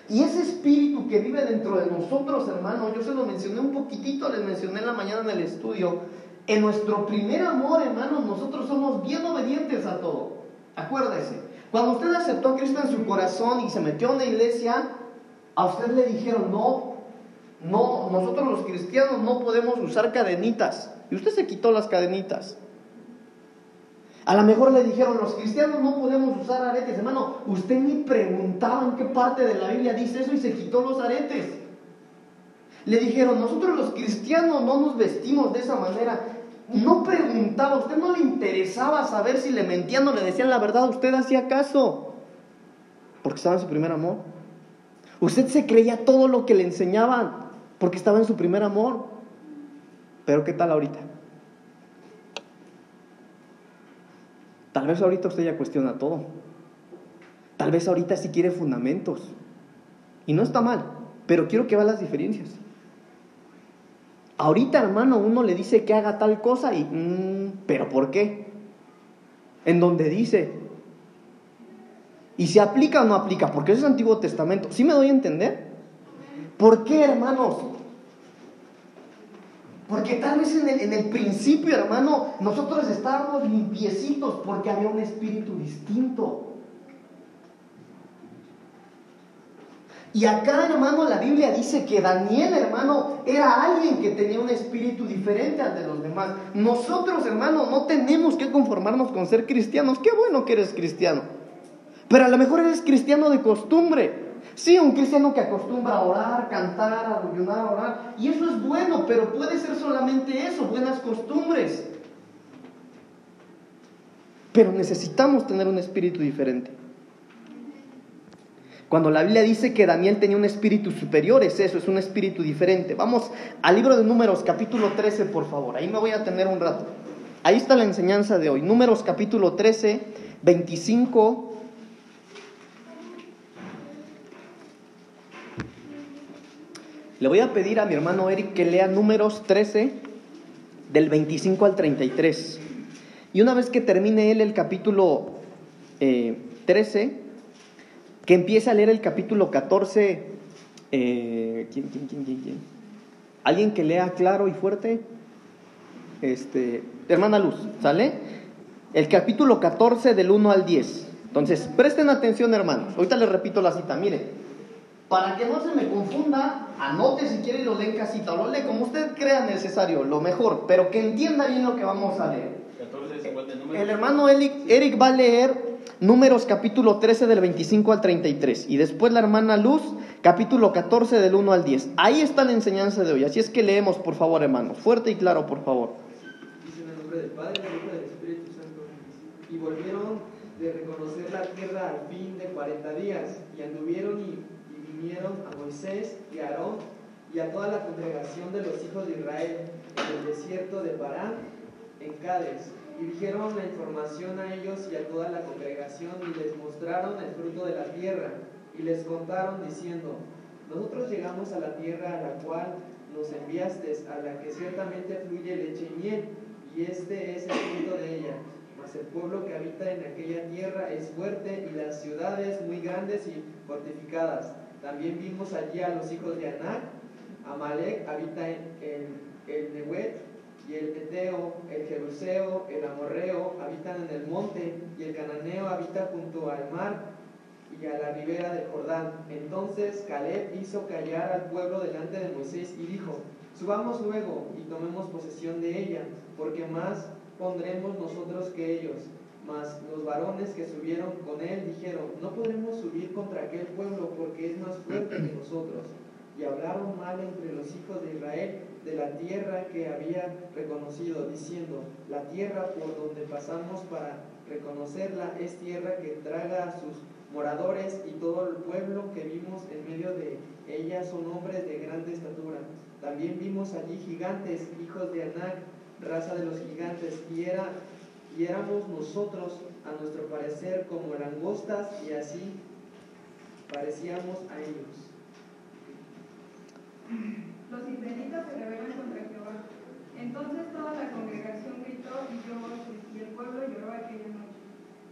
Y ese espíritu que vive dentro de nosotros, hermano, yo se lo mencioné un poquitito, les mencioné en la mañana en el estudio. En nuestro primer amor, hermano, nosotros somos bien obedientes a todo. Acuérdese, cuando usted aceptó a Cristo en su corazón y se metió en la iglesia, a usted le dijeron, no, no, nosotros los cristianos no podemos usar cadenitas. Y usted se quitó las cadenitas. A lo mejor le dijeron, los cristianos no podemos usar aretes. Hermano, usted ni preguntaba en qué parte de la Biblia dice eso y se quitó los aretes. Le dijeron, nosotros los cristianos no nos vestimos de esa manera. No preguntaba, usted no le interesaba saber si le mentían o le decían la verdad. Usted hacía caso. Porque estaba en su primer amor. Usted se creía todo lo que le enseñaban porque estaba en su primer amor. Pero ¿qué tal ahorita? Tal vez ahorita usted ya cuestiona todo. Tal vez ahorita sí quiere fundamentos. Y no está mal, pero quiero que vean las diferencias. Ahorita, hermano, uno le dice que haga tal cosa y, mm, pero ¿por qué? En donde dice. Y se aplica o no aplica, porque eso es Antiguo Testamento. ¿Sí me doy a entender? ¿Por qué, hermanos? Porque tal vez en el, principio, hermano, nosotros estábamos limpiecitos porque había un espíritu distinto. Y acá, hermano, la Biblia dice que Daniel, hermano, era alguien que tenía un espíritu diferente al de los demás. Nosotros, hermano, no tenemos que conformarnos con ser cristianos. Qué bueno que eres cristiano. Pero a lo mejor eres cristiano de costumbre. Sí, un cristiano que acostumbra a orar, cantar, a ayunar, orar. Y eso es bueno, pero puede ser solamente eso, buenas costumbres. Pero necesitamos tener un espíritu diferente. Cuando la Biblia dice que Daniel tenía un espíritu superior, es eso, es un espíritu diferente. Vamos al libro de Números, capítulo 13, por favor. Ahí me voy a tener un rato. Ahí está la enseñanza de hoy. Números, capítulo 13, 25. Le voy a pedir a mi hermano Eric que lea Números 13, del 25 al 33. Y una vez que termine él el capítulo 13, eh, que empiece a leer el capítulo 14. Eh, ¿quién, quién, quién, quién, ¿Alguien que lea claro y fuerte? Este, hermana Luz, ¿sale? El capítulo 14 del 1 al 10. Entonces, presten atención, hermanos. Ahorita les repito la cita. Mire, para que no se me confunda, anote si quiere y lo lee en casita. O lo lee como usted crea necesario, lo mejor. Pero que entienda bien lo que vamos a leer. El hermano Eric va a leer Números capítulo 13 del 25 al 33 y después la hermana Luz capítulo 14 del 1 al 10. Ahí está la enseñanza de hoy, así es que leemos por favor hermanos, fuerte y claro por favor. Dice en el nombre del Padre, del Hijo y del Espíritu Santo. Y volvieron de reconocer la tierra al fin de 40 días y anduvieron y vinieron a Moisés y a Aarón y a toda la congregación de los hijos de Israel en el desierto de Parán en Cádiz y dijeron la información a ellos y a toda la congregación y les mostraron el fruto de la tierra y les contaron diciendo, nosotros llegamos a la tierra a la cual nos enviaste, a la que ciertamente fluye leche y miel, y este es el fruto de ella. Mas el pueblo que habita en aquella tierra es fuerte y las ciudades muy grandes y fortificadas. También vimos allí a los hijos de Anac, Amalek habita en, el Nehuet, y el Eteo, el Jebuseo, el Amorreo habitan en el monte, y el Cananeo habita junto al mar y a la ribera del Jordán. Entonces Caleb hizo callar al pueblo delante de Moisés y dijo, subamos luego y tomemos posesión de ella, porque más pondremos nosotros que ellos. Mas los varones que subieron con él dijeron, no podremos subir contra aquel pueblo porque es más fuerte que nosotros. Y hablaron mal entre los hijos de Israel de la tierra que había reconocido, diciendo, la tierra por donde pasamos para reconocerla es tierra que traga a sus moradores y todo el pueblo que vimos en medio de ella son hombres de grande estatura. También vimos allí gigantes, hijos de Anac, raza de los gigantes, y, era, y éramos nosotros, a nuestro parecer, como langostas, y así parecíamos a ellos. Los israelitas se rebelan contra Jehová. Entonces toda la congregación gritó y lloró, y el pueblo lloró aquella noche.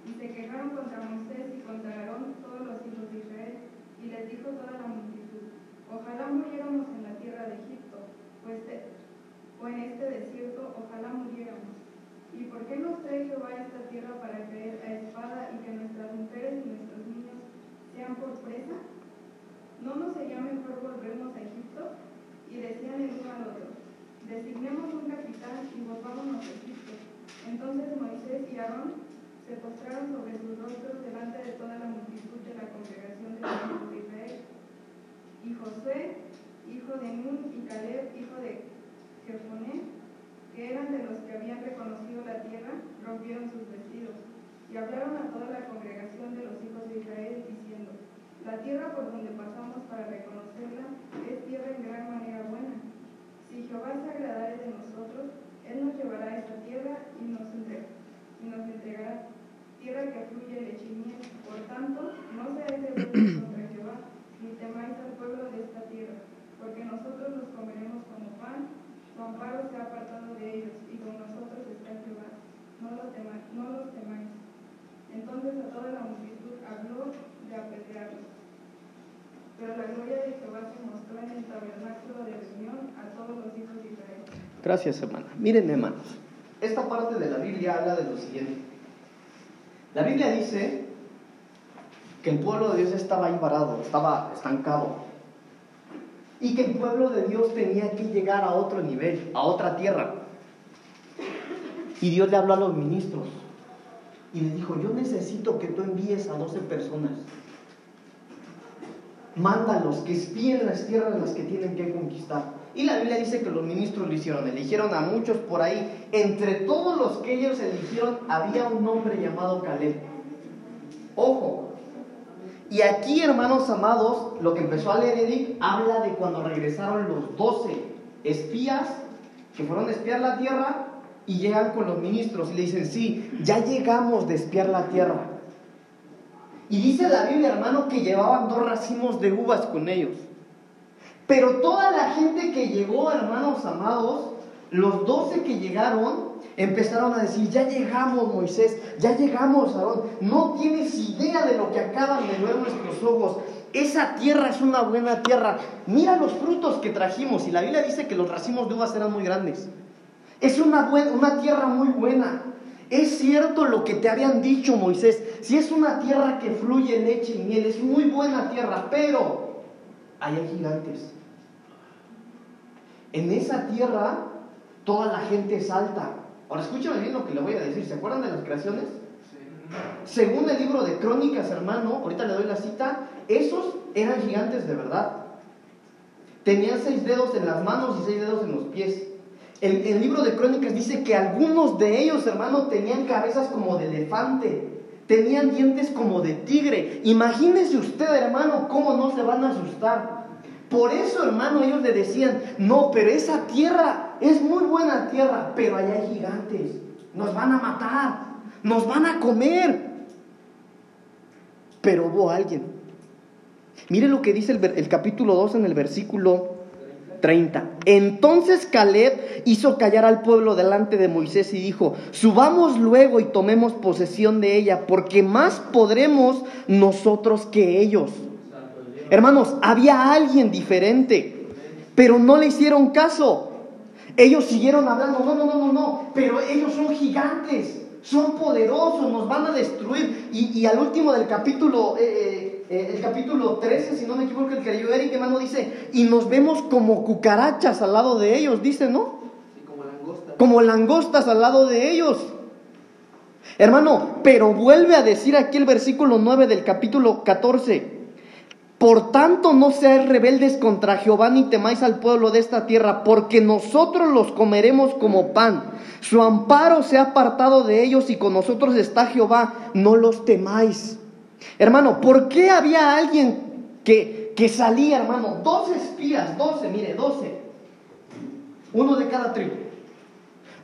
Y se quejaron contra Moisés y contra Aarón todos los hijos de Israel, y les dijo toda la multitud, ojalá muriéramos en la tierra de Egipto, pues o en este desierto, ojalá muriéramos. ¿Y por qué nos trae Jehová a esta tierra para caer a espada y que nuestras mujeres y nuestros niños sean por presa? ¿No nos sería mejor volvernos a Egipto? y decían el uno al otro, designemos un capitán y volvámonos a Egipto. Entonces Moisés y Aarón se postraron sobre sus rostros delante de toda la multitud de la congregación de los Israel. Y José, hijo de Nun, y Caleb, hijo de Jefoné, que eran de los que habían reconocido la tierra, rompieron sus vestidos y hablaron a toda la congregación de los hijos de Israel, diciendo, la tierra por donde pasamos para reconocerla es tierra en gran manera buena. Si Jehová se agradare de nosotros, Él nos llevará a esta tierra y nos, y nos entregará tierra que fluye leche y miel. Por tanto, no seáis rebeldes contra Jehová, ni temáis al pueblo de esta tierra, porque nosotros los comeremos como pan, su amparo se ha apartado de ellos, y con nosotros está Jehová. No los temáis. No los temáis. Entonces a toda la multitud habló de apedrearlos. Pero la gloria de Jehová se mostró en el tabernáculo de reunión a todos los hijos de Israel. Gracias, hermana. Miren, hermanos, esta parte de la Biblia habla de lo siguiente. La Biblia dice que el pueblo de Dios estaba ahí varado, estaba estancado. Y que el pueblo de Dios tenía que llegar a otro nivel, a otra tierra. Y Dios le habló a los ministros y le dijo, yo necesito que tú envíes a 12 personas. Mándalos, que espíen las tierras las que tienen que conquistar. Y la Biblia dice que los ministros lo hicieron, eligieron a muchos por ahí. Entre todos los que ellos eligieron había un hombre llamado Caleb. Ojo. Y aquí, hermanos amados, lo que empezó a leer Edith habla de cuando regresaron los doce espías que fueron a espiar la tierra y llegan con los ministros y le dicen, sí, ya llegamos de espiar la tierra. Y dice la Biblia, hermano, que llevaban dos racimos de uvas con ellos. Pero toda la gente que llegó, hermanos amados, los doce que llegaron, empezaron a decir, ya llegamos Moisés, ya llegamos Aarón, no tienes idea de lo que acaban de ver nuestros ojos. Esa tierra es una buena tierra. Mira los frutos que trajimos. Y la Biblia dice que los racimos de uvas eran muy grandes. Es una, buena, una tierra muy buena. Es cierto lo que te habían dicho Moisés. Si es una tierra que fluye leche y miel, es muy buena tierra, pero hay gigantes. En esa tierra toda la gente es alta. Ahora escúchame bien lo que le voy a decir. ¿Se acuerdan de las creaciones? Según el libro de Crónicas, hermano, ahorita le doy la cita, esos eran gigantes de verdad. Tenían seis dedos en las manos y seis dedos en los pies. El, el libro de Crónicas dice que algunos de ellos, hermano, tenían cabezas como de elefante, tenían dientes como de tigre. Imagínese usted, hermano, cómo no se van a asustar. Por eso, hermano, ellos le decían, no, pero esa tierra es muy buena tierra, pero allá hay gigantes. Nos van a matar, nos van a comer. Pero hubo alguien. Mire lo que dice el, capítulo 2 en el versículo 30. Entonces Caleb hizo callar al pueblo delante de Moisés y dijo, subamos luego y tomemos posesión de ella, porque más podremos nosotros que ellos. Hermanos, había alguien diferente, pero no le hicieron caso. Ellos siguieron hablando, no, no, no, no, no, pero ellos son gigantes, son poderosos, nos van a destruir. Y, al último del capítulo, eh, eh, el capítulo 13, si no me equivoco, el que leyó Eric, hermano, dice, y nos vemos como cucarachas al lado de ellos, dice, ¿no? como langostas. Como langostas al lado de ellos. Hermano, pero vuelve a decir aquí el versículo 9 del capítulo 14. Por tanto, no seáis rebeldes contra Jehová ni temáis al pueblo de esta tierra, porque nosotros los comeremos como pan. Su amparo se ha apartado de ellos y con nosotros está Jehová, no los temáis. Hermano, ¿por qué había alguien que, que salía, hermano? Doce espías, doce, mire, doce. Uno de cada tribu.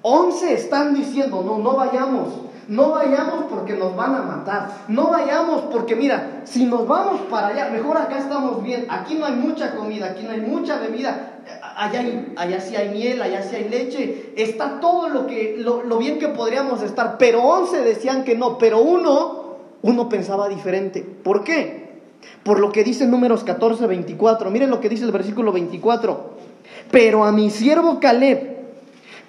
Once están diciendo, no, no vayamos. No vayamos porque nos van a matar. No vayamos porque, mira, si nos vamos para allá, mejor acá estamos bien. Aquí no hay mucha comida, aquí no hay mucha bebida. Allá, allá sí hay miel, allá sí hay leche. Está todo lo, que, lo, lo bien que podríamos estar. Pero once decían que no. Pero uno, uno pensaba diferente. ¿Por qué? Por lo que dice Números 14, 24. Miren lo que dice el versículo 24. Pero a mi siervo Caleb,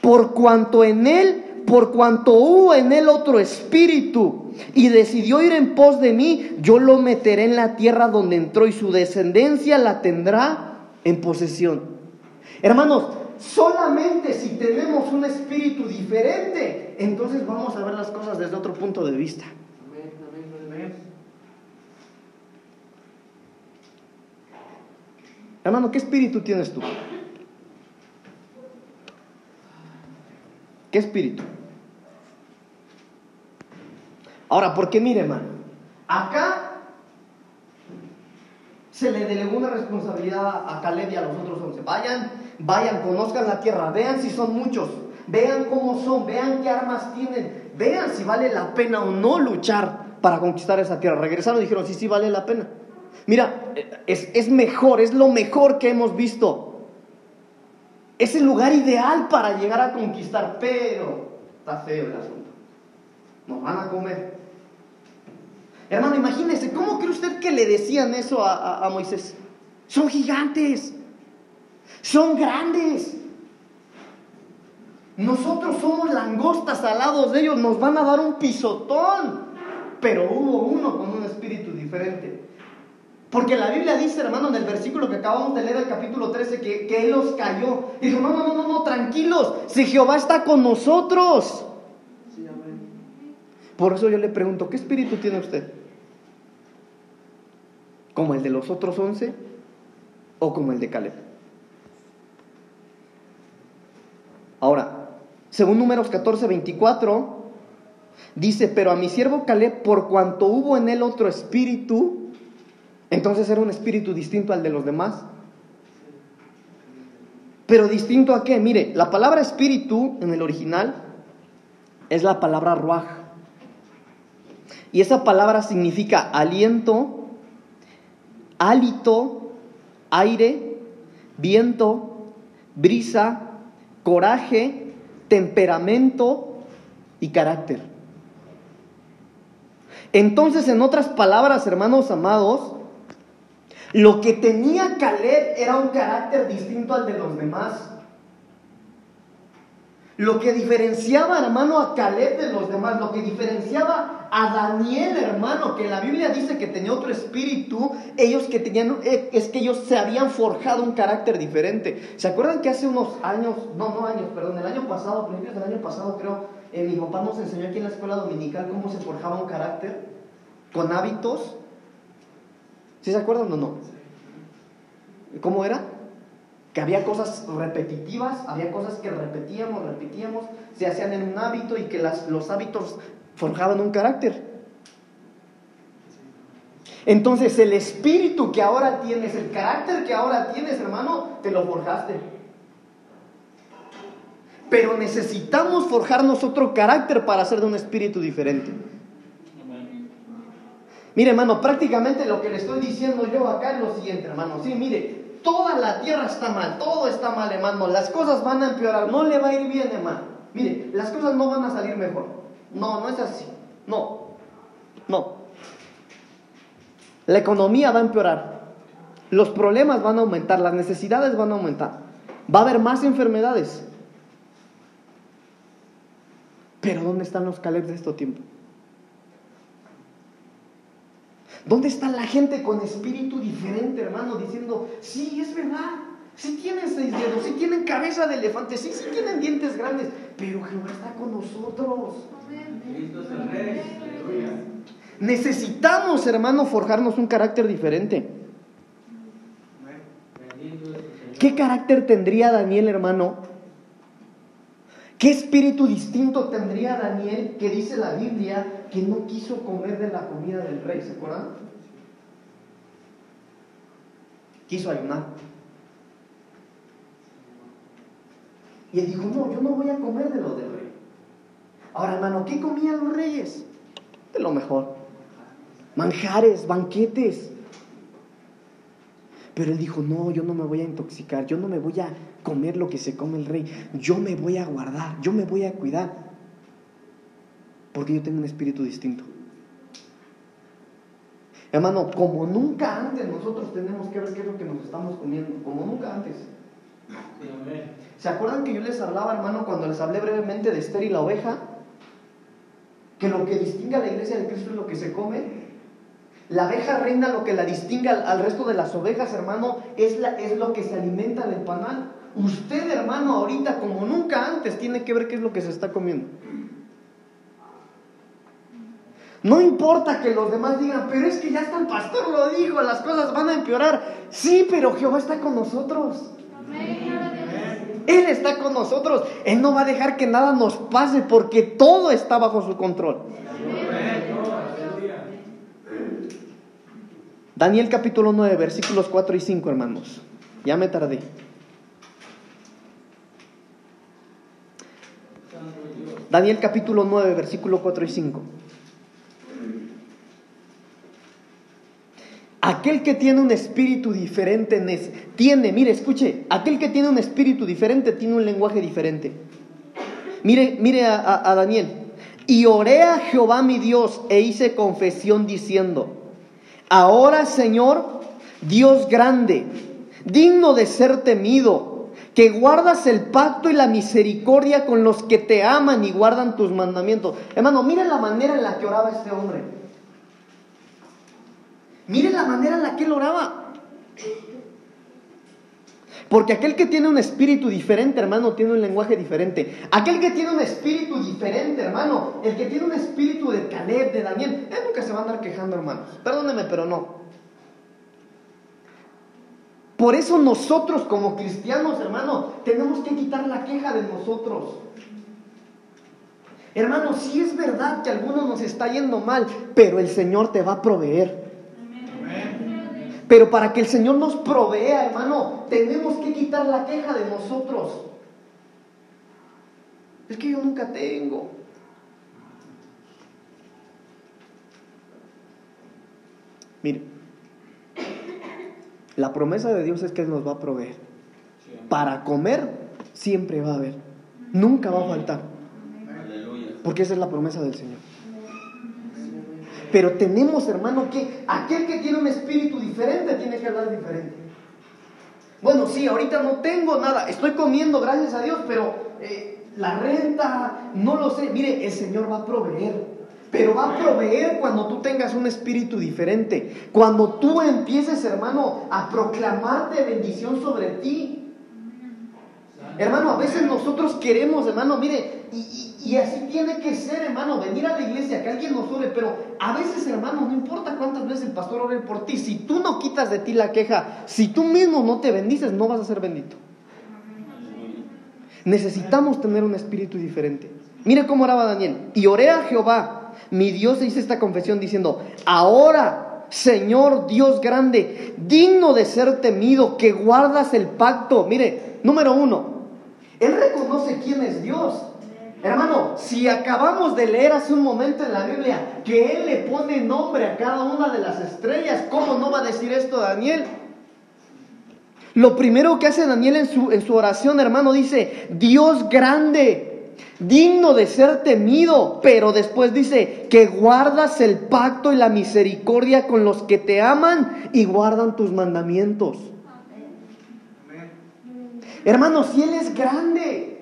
por cuanto en él por cuanto hubo en él otro espíritu y decidió ir en pos de mí, yo lo meteré en la tierra donde entró y su descendencia la tendrá en posesión. Hermanos, solamente si tenemos un espíritu diferente, entonces vamos a ver las cosas desde otro punto de vista. Hermano, ¿qué espíritu tienes tú? ¿Qué espíritu? Ahora, porque mire, hermano, acá se le delegó una responsabilidad a Caleb y a los otros once. Vayan, vayan, conozcan la tierra, vean si son muchos, vean cómo son, vean qué armas tienen, vean si vale la pena o no luchar para conquistar esa tierra. Regresaron y dijeron, sí, sí, vale la pena. Mira, es, es mejor, es lo mejor que hemos visto. Es el lugar ideal para llegar a conquistar, pero está feo el asunto. Nos van a comer. Hermano, imagínese, ¿cómo cree usted que le decían eso a, Moisés? Son gigantes, son grandes. Nosotros somos langostas al lado de ellos, nos van a dar un pisotón. Pero hubo uno con un espíritu diferente. Porque la Biblia dice, hermano, en el versículo que acabamos de leer, el capítulo 13, que, que Él los cayó. dijo, no, no, no, no, no, tranquilos, si Jehová está con nosotros. Por eso yo le pregunto, ¿qué espíritu tiene usted? ¿Como el de los otros once o como el de Caleb? Ahora, según números 14, 24, dice, pero a mi siervo Caleb, por cuanto hubo en él otro espíritu, entonces era un espíritu distinto al de los demás. Pero distinto a qué? Mire, la palabra espíritu en el original es la palabra ruaj. Y esa palabra significa aliento, hálito, aire, viento, brisa, coraje, temperamento y carácter. Entonces, en otras palabras, hermanos amados, lo que tenía Caleb era un carácter distinto al de los demás. Lo que diferenciaba, hermano, a Caleb de los demás, lo que diferenciaba a Daniel, hermano, que la Biblia dice que tenía otro espíritu, ellos que tenían, eh, es que ellos se habían forjado un carácter diferente. ¿Se acuerdan que hace unos años, no, no años, perdón, el año pasado, principios del año pasado, creo, eh, mi papá nos enseñó aquí en la escuela dominical cómo se forjaba un carácter con hábitos? ¿Sí se acuerdan o no? ¿Cómo era? Que había cosas repetitivas, había cosas que repetíamos, repetíamos, se hacían en un hábito y que los hábitos forjaban un carácter. Entonces el espíritu que ahora tienes, el carácter que ahora tienes, hermano, te lo forjaste. Pero necesitamos forjarnos otro carácter para ser de un espíritu diferente. Mire, hermano, prácticamente lo que le estoy diciendo yo acá es lo siguiente, hermano. Sí, mire, toda la tierra está mal, todo está mal, hermano, las cosas van a empeorar, no le va a ir bien, hermano. Mire, las cosas no van a salir mejor. No, no es así. No, no. La economía va a empeorar, los problemas van a aumentar, las necesidades van a aumentar, va a haber más enfermedades. Pero ¿dónde están los Caleb de este tiempo? ¿Dónde está la gente con espíritu diferente, hermano? Diciendo, sí, es verdad, sí tienen seis dedos, sí tienen cabeza de elefante, sí, sí tienen dientes grandes, pero Jehová está con nosotros. Necesitamos, hermano, forjarnos un carácter diferente. ¿Qué carácter tendría Daniel, hermano? ¿Qué espíritu distinto tendría Daniel que dice la Biblia que no quiso comer de la comida del rey, ¿se acuerdan? Quiso ayunar. Y él dijo, no, yo no voy a comer de lo del rey. Ahora, hermano, ¿qué comían los reyes? De lo mejor. Manjares, banquetes. Pero él dijo, no, yo no me voy a intoxicar, yo no me voy a comer lo que se come el rey, yo me voy a guardar, yo me voy a cuidar porque yo tengo un espíritu distinto. Hermano, como nunca antes nosotros tenemos que ver qué es lo que nos estamos comiendo, como nunca antes. ¿Se acuerdan que yo les hablaba, hermano, cuando les hablé brevemente de Esther y la oveja? Que lo que distingue a la iglesia de Cristo es lo que se come. La abeja reina lo que la distingue al, resto de las ovejas, hermano, es, la, es lo que se alimenta del panal. Usted, hermano, ahorita como nunca antes tiene que ver qué es lo que se está comiendo. No importa que los demás digan, pero es que ya está el pastor lo dijo, las cosas van a empeorar. Sí, pero Jehová está con nosotros. Él está con nosotros. Él no va a dejar que nada nos pase porque todo está bajo su control. Daniel capítulo 9, versículos 4 y 5, hermanos. Ya me tardé. Daniel capítulo 9, versículo 4 y 5. Aquel que tiene un espíritu diferente tiene, mire, escuche, aquel que tiene un espíritu diferente tiene un lenguaje diferente. Mire, mire a, a Daniel. Y oré a Jehová mi Dios e hice confesión diciendo, ahora Señor, Dios grande, digno de ser temido, que guardas el pacto y la misericordia con los que te aman y guardan tus mandamientos. Hermano, mire la manera en la que oraba este hombre. Mire la manera en la que él oraba. Porque aquel que tiene un espíritu diferente, hermano, tiene un lenguaje diferente. Aquel que tiene un espíritu diferente, hermano, el que tiene un espíritu de Caleb, de Daniel, él nunca se va a andar quejando, hermanos. Perdóneme, pero no. Por eso nosotros como cristianos, hermano, tenemos que quitar la queja de nosotros. Hermano, sí es verdad que a algunos nos está yendo mal, pero el Señor te va a proveer. Pero para que el Señor nos provea, hermano, tenemos que quitar la queja de nosotros. Es que yo nunca tengo. Mire, la promesa de Dios es que Él nos va a proveer. Para comer siempre va a haber. Nunca va a faltar. Porque esa es la promesa del Señor. Pero tenemos, hermano, que aquel que tiene un espíritu diferente tiene que hablar diferente. Bueno, sí, ahorita no tengo nada, estoy comiendo, gracias a Dios, pero eh, la renta, no lo sé. Mire, el Señor va a proveer. Pero va a proveer cuando tú tengas un espíritu diferente. Cuando tú empieces, hermano, a proclamarte bendición sobre ti. Hermano, a veces nosotros queremos, hermano, mire, y, y, así tiene que ser, hermano, venir a la iglesia, que alguien nos ore, pero a veces, hermano, no importa cuántas veces el pastor ore por ti, si tú no quitas de ti la queja, si tú mismo no te bendices, no vas a ser bendito. Necesitamos tener un espíritu diferente. Mire cómo oraba Daniel. Y oré a Jehová, mi Dios, e hice esta confesión diciendo, ahora, Señor Dios grande, digno de ser temido, que guardas el pacto. Mire, número uno, él reconoce quién es Dios. Hermano, si acabamos de leer hace un momento en la Biblia que Él le pone nombre a cada una de las estrellas, ¿cómo no va a decir esto Daniel? Lo primero que hace Daniel en su, en su oración, hermano, dice, Dios grande, digno de ser temido, pero después dice, que guardas el pacto y la misericordia con los que te aman y guardan tus mandamientos. Hermano, si Él es grande,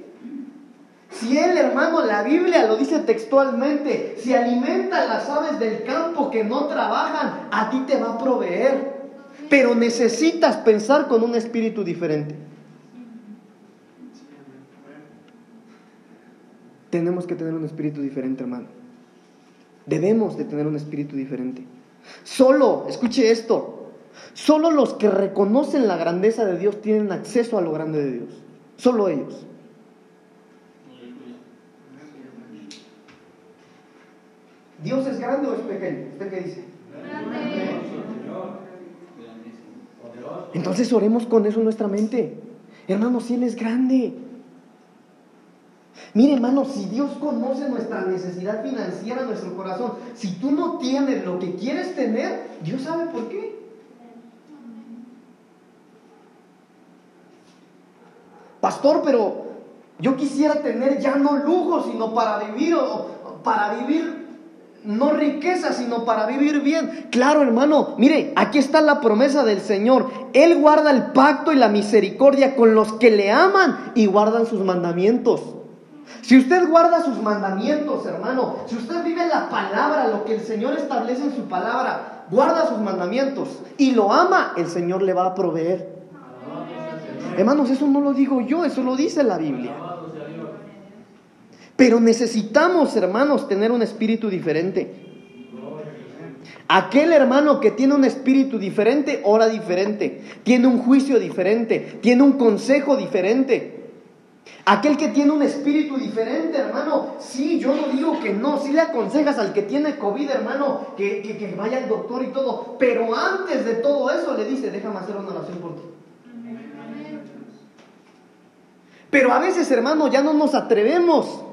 si Él, hermano, la Biblia lo dice textualmente, si alimenta las aves del campo que no trabajan, a ti te va a proveer. Pero necesitas pensar con un espíritu diferente. Tenemos que tener un espíritu diferente, hermano. Debemos de tener un espíritu diferente. Solo, escuche esto, Solo los que reconocen la grandeza de Dios tienen acceso a lo grande de Dios. Solo ellos. ¿Dios es grande o es pequeño? ¿Usted qué dice? Entonces oremos con eso en nuestra mente. Hermano, si Él es grande. Mire, hermano, si Dios conoce nuestra necesidad financiera, nuestro corazón, si tú no tienes lo que quieres tener, Dios sabe por qué. Pastor, pero yo quisiera tener ya no lujo, sino para vivir, o, para vivir no riqueza, sino para vivir bien. Claro, hermano, mire, aquí está la promesa del Señor. Él guarda el pacto y la misericordia con los que le aman y guardan sus mandamientos. Si usted guarda sus mandamientos, hermano, si usted vive la palabra, lo que el Señor establece en su palabra, guarda sus mandamientos y lo ama, el Señor le va a proveer. Hermanos, eso no lo digo yo, eso lo dice la Biblia. Pero necesitamos, hermanos, tener un espíritu diferente. Aquel hermano que tiene un espíritu diferente, ora diferente, tiene un juicio diferente, tiene un consejo diferente. Aquel que tiene un espíritu diferente, hermano, sí, yo no digo que no, sí le aconsejas al que tiene COVID, hermano, que, que vaya al doctor y todo, pero antes de todo eso le dice, déjame hacer una oración por ti. Pero a veces, hermano, ya no nos atrevemos.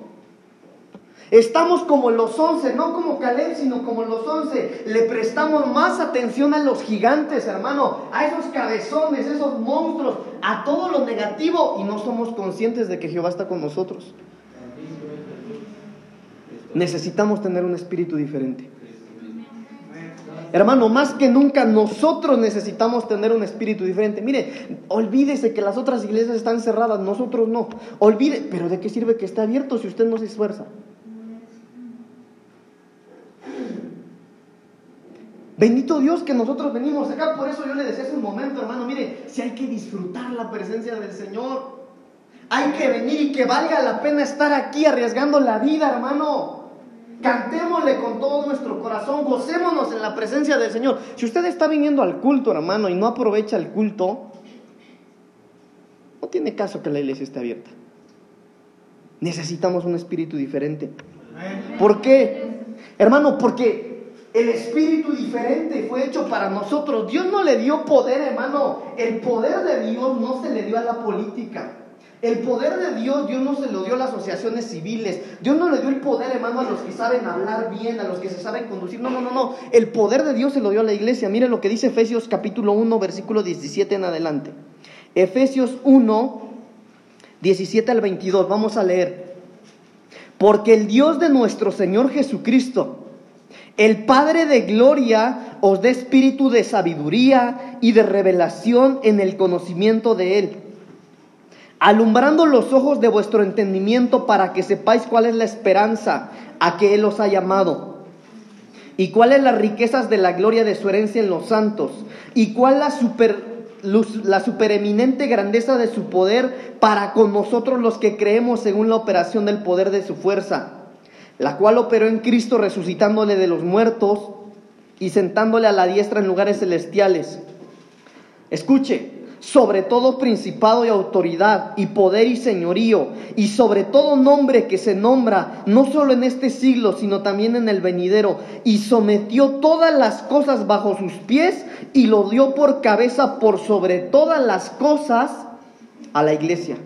Estamos como los once, no como Caleb, sino como los once. Le prestamos más atención a los gigantes, hermano, a esos cabezones, esos monstruos, a todo lo negativo y no somos conscientes de que Jehová está con nosotros. Necesitamos tener un espíritu diferente. Hermano, más que nunca nosotros necesitamos tener un espíritu diferente. Mire, olvídese que las otras iglesias están cerradas, nosotros no. Olvide, pero ¿de qué sirve que esté abierto si usted no se esfuerza? Bendito Dios que nosotros venimos acá. Por eso yo le decía hace un momento, hermano, mire, si hay que disfrutar la presencia del Señor. Hay que venir y que valga la pena estar aquí arriesgando la vida, hermano. Cantémosle con todo nuestro corazón, gocémonos en la presencia del Señor. Si usted está viniendo al culto, hermano, y no aprovecha el culto, no tiene caso que la iglesia esté abierta. Necesitamos un espíritu diferente. ¿Por qué? Hermano, porque el espíritu diferente fue hecho para nosotros. Dios no le dio poder, hermano. El poder de Dios no se le dio a la política. El poder de Dios, Dios no se lo dio a las asociaciones civiles. Dios no le dio el poder, hermano, a los que saben hablar bien, a los que se saben conducir. No, no, no, no. El poder de Dios se lo dio a la iglesia. Miren lo que dice Efesios capítulo 1, versículo 17 en adelante. Efesios 1, 17 al 22. Vamos a leer. Porque el Dios de nuestro Señor Jesucristo, el Padre de gloria, os dé espíritu de sabiduría y de revelación en el conocimiento de Él alumbrando los ojos de vuestro entendimiento para que sepáis cuál es la esperanza a que Él os ha llamado, y cuáles las riquezas de la gloria de su herencia en los santos, y cuál la super, la supereminente grandeza de su poder para con nosotros los que creemos según la operación del poder de su fuerza, la cual operó en Cristo resucitándole de los muertos y sentándole a la diestra en lugares celestiales. Escuche, sobre todo principado y autoridad, y poder y señorío, y sobre todo nombre que se nombra, no solo en este siglo, sino también en el venidero, y sometió todas las cosas bajo sus pies, y lo dio por cabeza por sobre todas las cosas a la iglesia.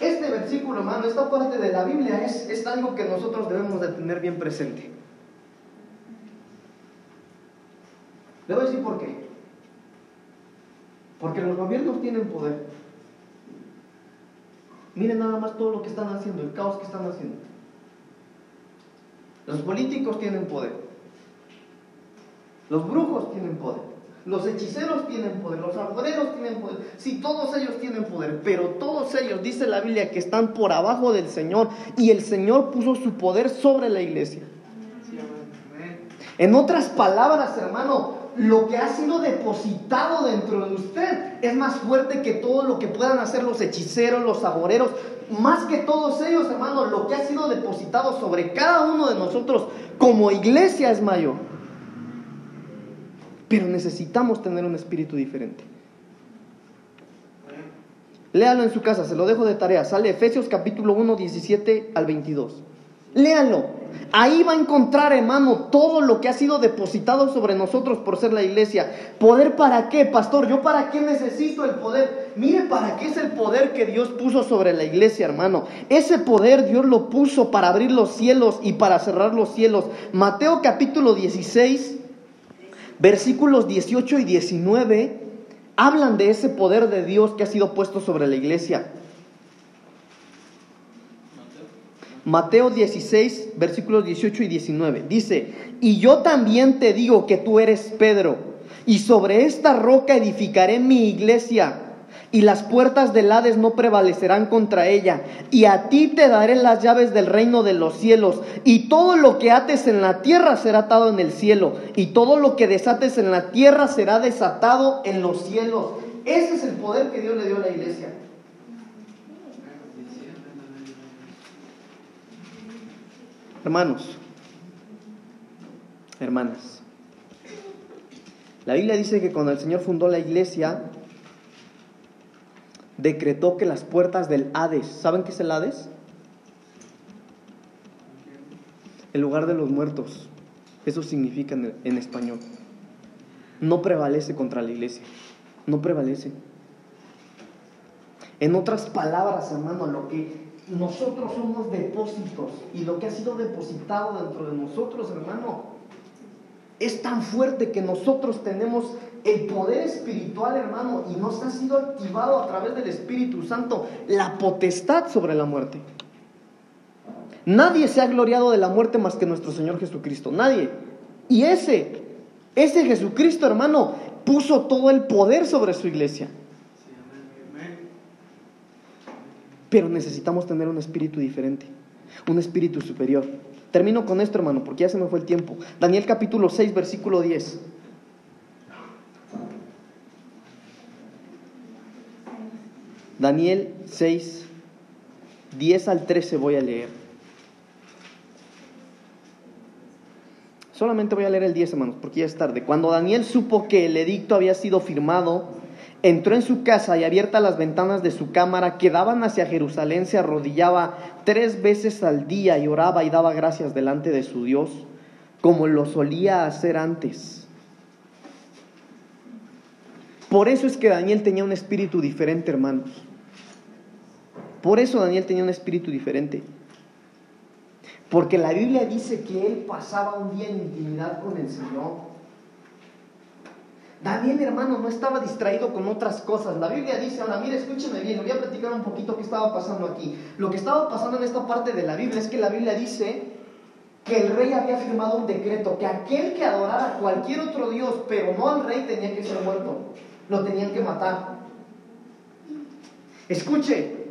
Este versículo, esta parte de la Biblia es, es algo que nosotros debemos de tener bien presente. Le voy a decir por qué. Porque los gobiernos tienen poder. Miren nada más todo lo que están haciendo, el caos que están haciendo. Los políticos tienen poder. Los brujos tienen poder. Los hechiceros tienen poder, los agoreros tienen poder. Sí, todos ellos tienen poder, pero todos ellos, dice la Biblia, que están por abajo del Señor y el Señor puso su poder sobre la iglesia. En otras palabras, hermano, lo que ha sido depositado dentro de usted es más fuerte que todo lo que puedan hacer los hechiceros, los saboreros, más que todos ellos, hermano, lo que ha sido depositado sobre cada uno de nosotros como iglesia es mayor. Pero necesitamos tener un espíritu diferente. Léalo en su casa, se lo dejo de tarea. Sale Efesios capítulo 1, 17 al 22. Léalo. Ahí va a encontrar, hermano, todo lo que ha sido depositado sobre nosotros por ser la iglesia. ¿Poder para qué, pastor? ¿Yo para qué necesito el poder? Mire, ¿para qué es el poder que Dios puso sobre la iglesia, hermano? Ese poder Dios lo puso para abrir los cielos y para cerrar los cielos. Mateo capítulo 16, versículos 18 y 19, hablan de ese poder de Dios que ha sido puesto sobre la iglesia. Mateo 16, versículos 18 y 19. Dice, y yo también te digo que tú eres Pedro, y sobre esta roca edificaré mi iglesia, y las puertas del Hades no prevalecerán contra ella, y a ti te daré las llaves del reino de los cielos, y todo lo que ates en la tierra será atado en el cielo, y todo lo que desates en la tierra será desatado en los cielos. Ese es el poder que Dios le dio a la iglesia. Hermanos, hermanas, la Biblia dice que cuando el Señor fundó la iglesia, decretó que las puertas del Hades, ¿saben qué es el Hades? El lugar de los muertos, eso significa en, en español. No prevalece contra la iglesia, no prevalece. En otras palabras, hermano, lo que nosotros somos depósitos y lo que ha sido depositado dentro de nosotros, hermano, es tan fuerte que nosotros tenemos el poder espiritual, hermano, y nos ha sido activado a través del Espíritu Santo la potestad sobre la muerte. Nadie se ha gloriado de la muerte más que nuestro Señor Jesucristo, nadie. Y ese, ese Jesucristo, hermano, puso todo el poder sobre su iglesia. Pero necesitamos tener un espíritu diferente. un espíritu superior. Termino con esto, hermano, porque ya se me fue el tiempo. Daniel capítulo 6, versículo 10. Daniel 6, 10 al 13 voy a leer. Solamente voy a leer el 10, hermanos, porque ya es tarde. Cuando Daniel supo que el edicto había sido firmado, entró en su casa y abiertas las ventanas de su cámara que daban hacia Jerusalén, se arrodillaba tres veces al día y oraba y daba gracias delante de su Dios, como lo solía hacer antes. Por eso es que Daniel tenía un espíritu diferente, hermanos. Por eso Daniel tenía un espíritu diferente. Porque la Biblia dice que él pasaba un día en intimidad con el Señor. Daniel, hermano, no estaba distraído con otras cosas. La Biblia dice, ahora mire, escúcheme bien, voy a platicar un poquito qué estaba pasando aquí. Lo que estaba pasando en esta parte de la Biblia es que la Biblia dice que el rey había firmado un decreto, que aquel que adorara a cualquier otro Dios, pero no al rey, tenía que ser muerto. Lo tenían que matar. Escuche,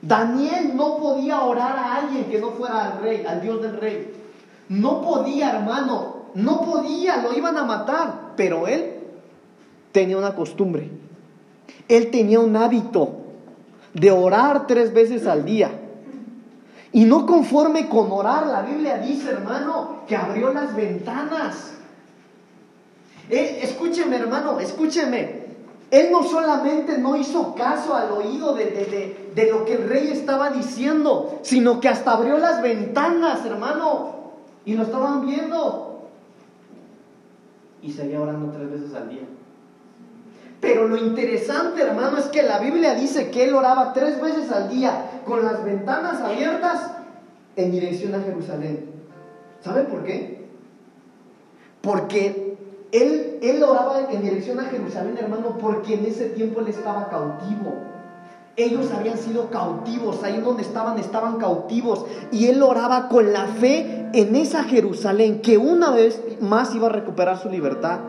Daniel no podía orar a alguien que no fuera al rey, al Dios del rey. No podía, hermano, no podía, lo iban a matar. Pero él tenía una costumbre. Él tenía un hábito de orar tres veces al día. Y no conforme con orar, la Biblia dice, hermano, que abrió las ventanas. Eh, escúcheme, hermano, escúcheme. Él no solamente no hizo caso al oído de, de, lo que el rey estaba diciendo, sino que hasta abrió las ventanas, hermano, y lo estaban viendo. Y seguía orando tres veces al día. Pero lo interesante, hermano, es que la Biblia dice que él oraba tres veces al día con las ventanas abiertas en dirección a Jerusalén. ¿Sabe por qué? Porque él, él oraba en dirección a Jerusalén, hermano, porque en ese tiempo él estaba cautivo. Ellos habían sido cautivos, ahí donde estaban estaban cautivos. Y él oraba con la fe en esa Jerusalén, que una vez más iba a recuperar su libertad.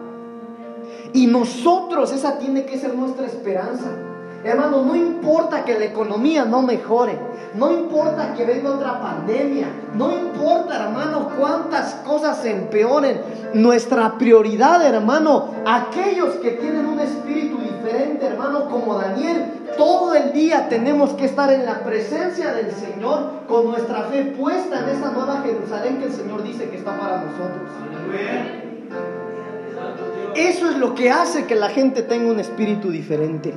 Y nosotros, esa tiene que ser nuestra esperanza. Hermano, no importa que la economía no mejore, no importa que venga otra pandemia, no importa, hermano, cuántas cosas se empeoren. Nuestra prioridad, hermano, aquellos que tienen un espíritu diferente, hermano, como Daniel, todo el día tenemos que estar en la presencia del Señor con nuestra fe puesta en esa nueva Jerusalén que el Señor dice que está para nosotros. Eso es lo que hace que la gente tenga un espíritu diferente.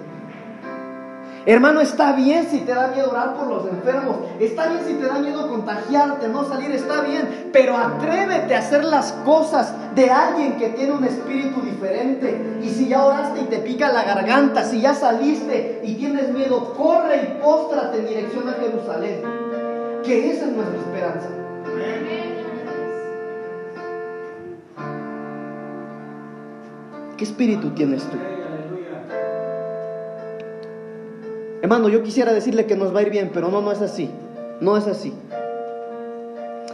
Hermano, está bien si te da miedo orar por los enfermos, está bien si te da miedo contagiarte, no salir, está bien, pero atrévete a hacer las cosas de alguien que tiene un espíritu diferente. Y si ya oraste y te pica la garganta, si ya saliste y tienes miedo, corre y póstrate en dirección a Jerusalén, que esa es nuestra esperanza. ¿Qué espíritu tienes tú? Hermano, yo quisiera decirle que nos va a ir bien, pero no, no es así. No es así.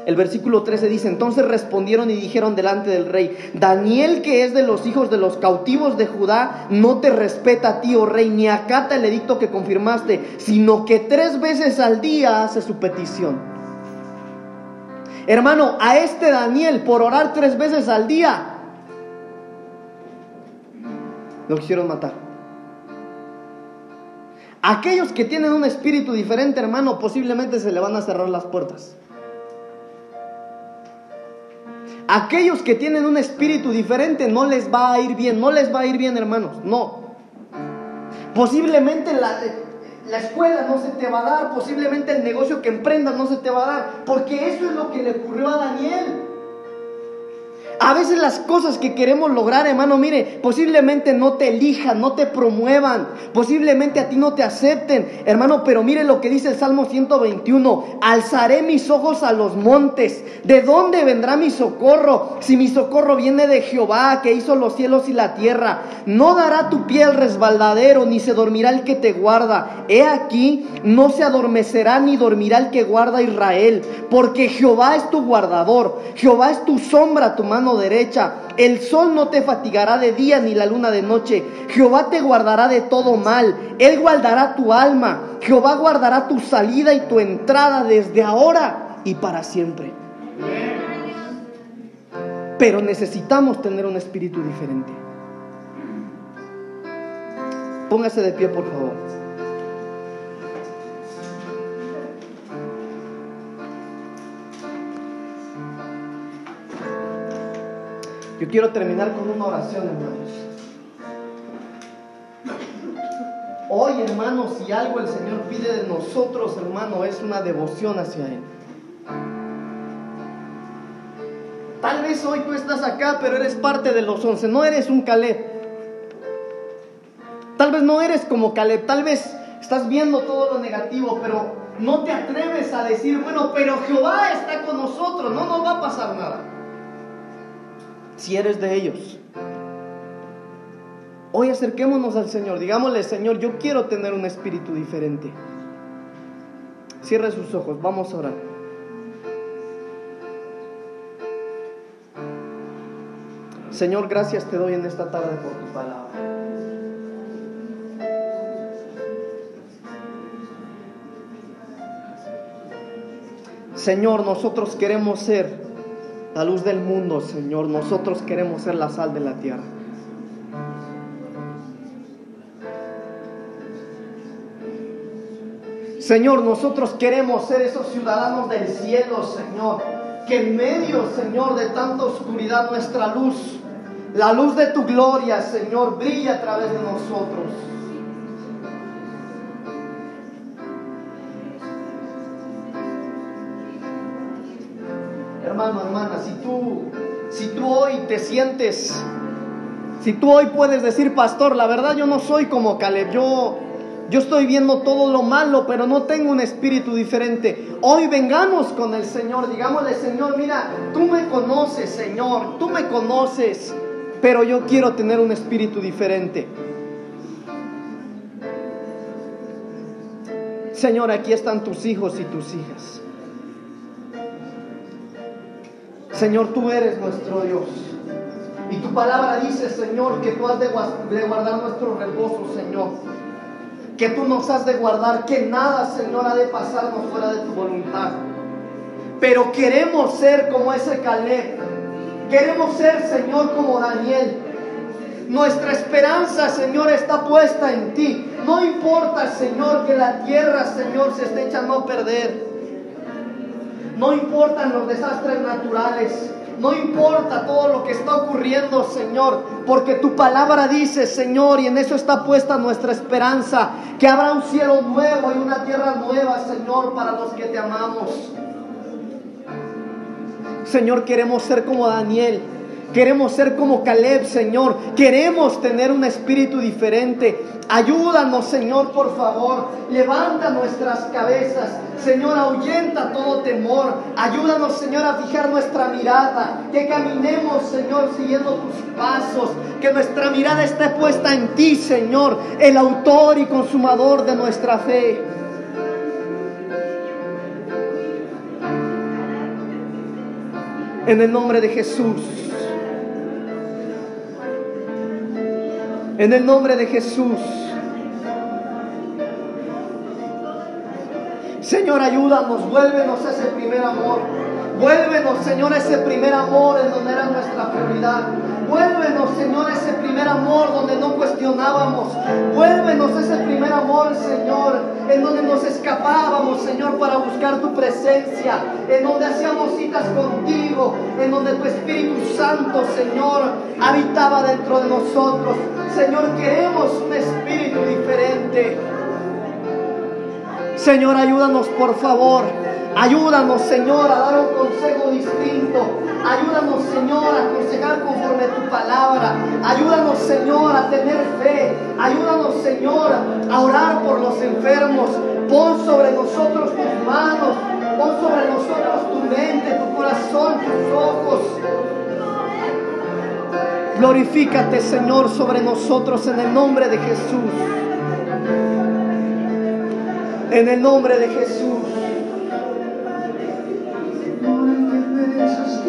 El versículo 13 dice, entonces respondieron y dijeron delante del rey, Daniel que es de los hijos de los cautivos de Judá, no te respeta a ti, oh rey, ni acata el edicto que confirmaste, sino que tres veces al día hace su petición. Hermano, a este Daniel por orar tres veces al día, lo quisieron matar. Aquellos que tienen un espíritu diferente, hermano, posiblemente se le van a cerrar las puertas. Aquellos que tienen un espíritu diferente no les va a ir bien, no les va a ir bien, hermanos, no. Posiblemente la, la escuela no se te va a dar, posiblemente el negocio que emprendas no se te va a dar, porque eso es lo que le ocurrió a Daniel. A veces las cosas que queremos lograr, hermano, mire, posiblemente no te elijan, no te promuevan, posiblemente a ti no te acepten, hermano, pero mire lo que dice el Salmo 121, alzaré mis ojos a los montes, ¿de dónde vendrá mi socorro? Si mi socorro viene de Jehová, que hizo los cielos y la tierra, no dará tu pie al resbaladero, ni se dormirá el que te guarda. He aquí, no se adormecerá ni dormirá el que guarda Israel, porque Jehová es tu guardador, Jehová es tu sombra, tu mano derecha. El sol no te fatigará de día ni la luna de noche. Jehová te guardará de todo mal. Él guardará tu alma. Jehová guardará tu salida y tu entrada desde ahora y para siempre. Pero necesitamos tener un espíritu diferente. Póngase de pie, por favor. Yo quiero terminar con una oración, hermanos. Hoy, hermanos, si algo el Señor pide de nosotros, hermano, es una devoción hacia Él. Tal vez hoy tú estás acá, pero eres parte de los once, no eres un Caleb. Tal vez no eres como Caleb, tal vez estás viendo todo lo negativo, pero no te atreves a decir, bueno, pero Jehová está con nosotros, no nos va a pasar nada. Si eres de ellos. Hoy acerquémonos al Señor, digámosle, Señor, yo quiero tener un espíritu diferente. Cierre sus ojos, vamos a orar. Señor, gracias te doy en esta tarde por tu palabra. Señor, nosotros queremos ser la luz del mundo, Señor. Nosotros queremos ser la sal de la tierra. Señor, nosotros queremos ser esos ciudadanos del cielo, Señor. Que en medio, Señor, de tanta oscuridad nuestra luz, la luz de tu gloria, Señor, brilla a través de nosotros. Hermana, si tú, si tú hoy te sientes, si tú hoy puedes decir, pastor, la verdad yo no soy como Caleb, yo, yo estoy viendo todo lo malo, pero no tengo un espíritu diferente. Hoy vengamos con el Señor, digámosle, Señor, mira, tú me conoces, Señor, tú me conoces, pero yo quiero tener un espíritu diferente. Señor, aquí están tus hijos y tus hijas. Señor, tú eres nuestro Dios. Y tu palabra dice, Señor, que tú has de guardar nuestro reposo, Señor. Que tú nos has de guardar, que nada, Señor, ha de pasarnos fuera de tu voluntad. Pero queremos ser como ese Caleb. Queremos ser, Señor, como Daniel. Nuestra esperanza, Señor, está puesta en ti. No importa, Señor, que la tierra, Señor, se esté echando a perder. No importan los desastres naturales. No importa todo lo que está ocurriendo, Señor, porque tu palabra dice, Señor, y en eso está puesta nuestra esperanza, que habrá un cielo nuevo y una tierra nueva, Señor, para los que te amamos. Señor, queremos ser como Daniel. Queremos ser como Caleb, Señor. Queremos tener un espíritu diferente. Ayúdanos, Señor, por favor. Levanta nuestras cabezas. Señor, ahuyenta todo temor. Ayúdanos, Señor, a fijar nuestra mirada. Que caminemos, Señor, siguiendo tus pasos. Que nuestra mirada esté puesta en ti, Señor, el autor y consumador de nuestra fe. En el nombre de Jesús. En el nombre de Jesús. Señor, ayúdanos, vuélvenos ese primer amor. Vuélvenos, Señor, ese primer amor en donde era nuestra prioridad. Vuélvenos, Señor, ese primer amor donde no cuestionábamos. Vuélvenos ese primer amor, Señor, en donde nos escapábamos, Señor, para buscar tu presencia. En donde hacíamos citas contigo. En donde tu Espíritu Santo, Señor, habitaba dentro de nosotros. Señor, queremos un espíritu diferente. Señor, ayúdanos por favor. Ayúdanos, Señor, a dar un consejo distinto. Ayúdanos, Señor, a aconsejar conforme a tu palabra. Ayúdanos, Señor, a tener fe. Ayúdanos, Señor, a orar por los enfermos. Pon sobre nosotros tus manos. Pon sobre nosotros tu mente, tu corazón, tus ojos. Glorifícate, Señor, sobre nosotros en el nombre de Jesús. En el nombre de Jesús. Jesus.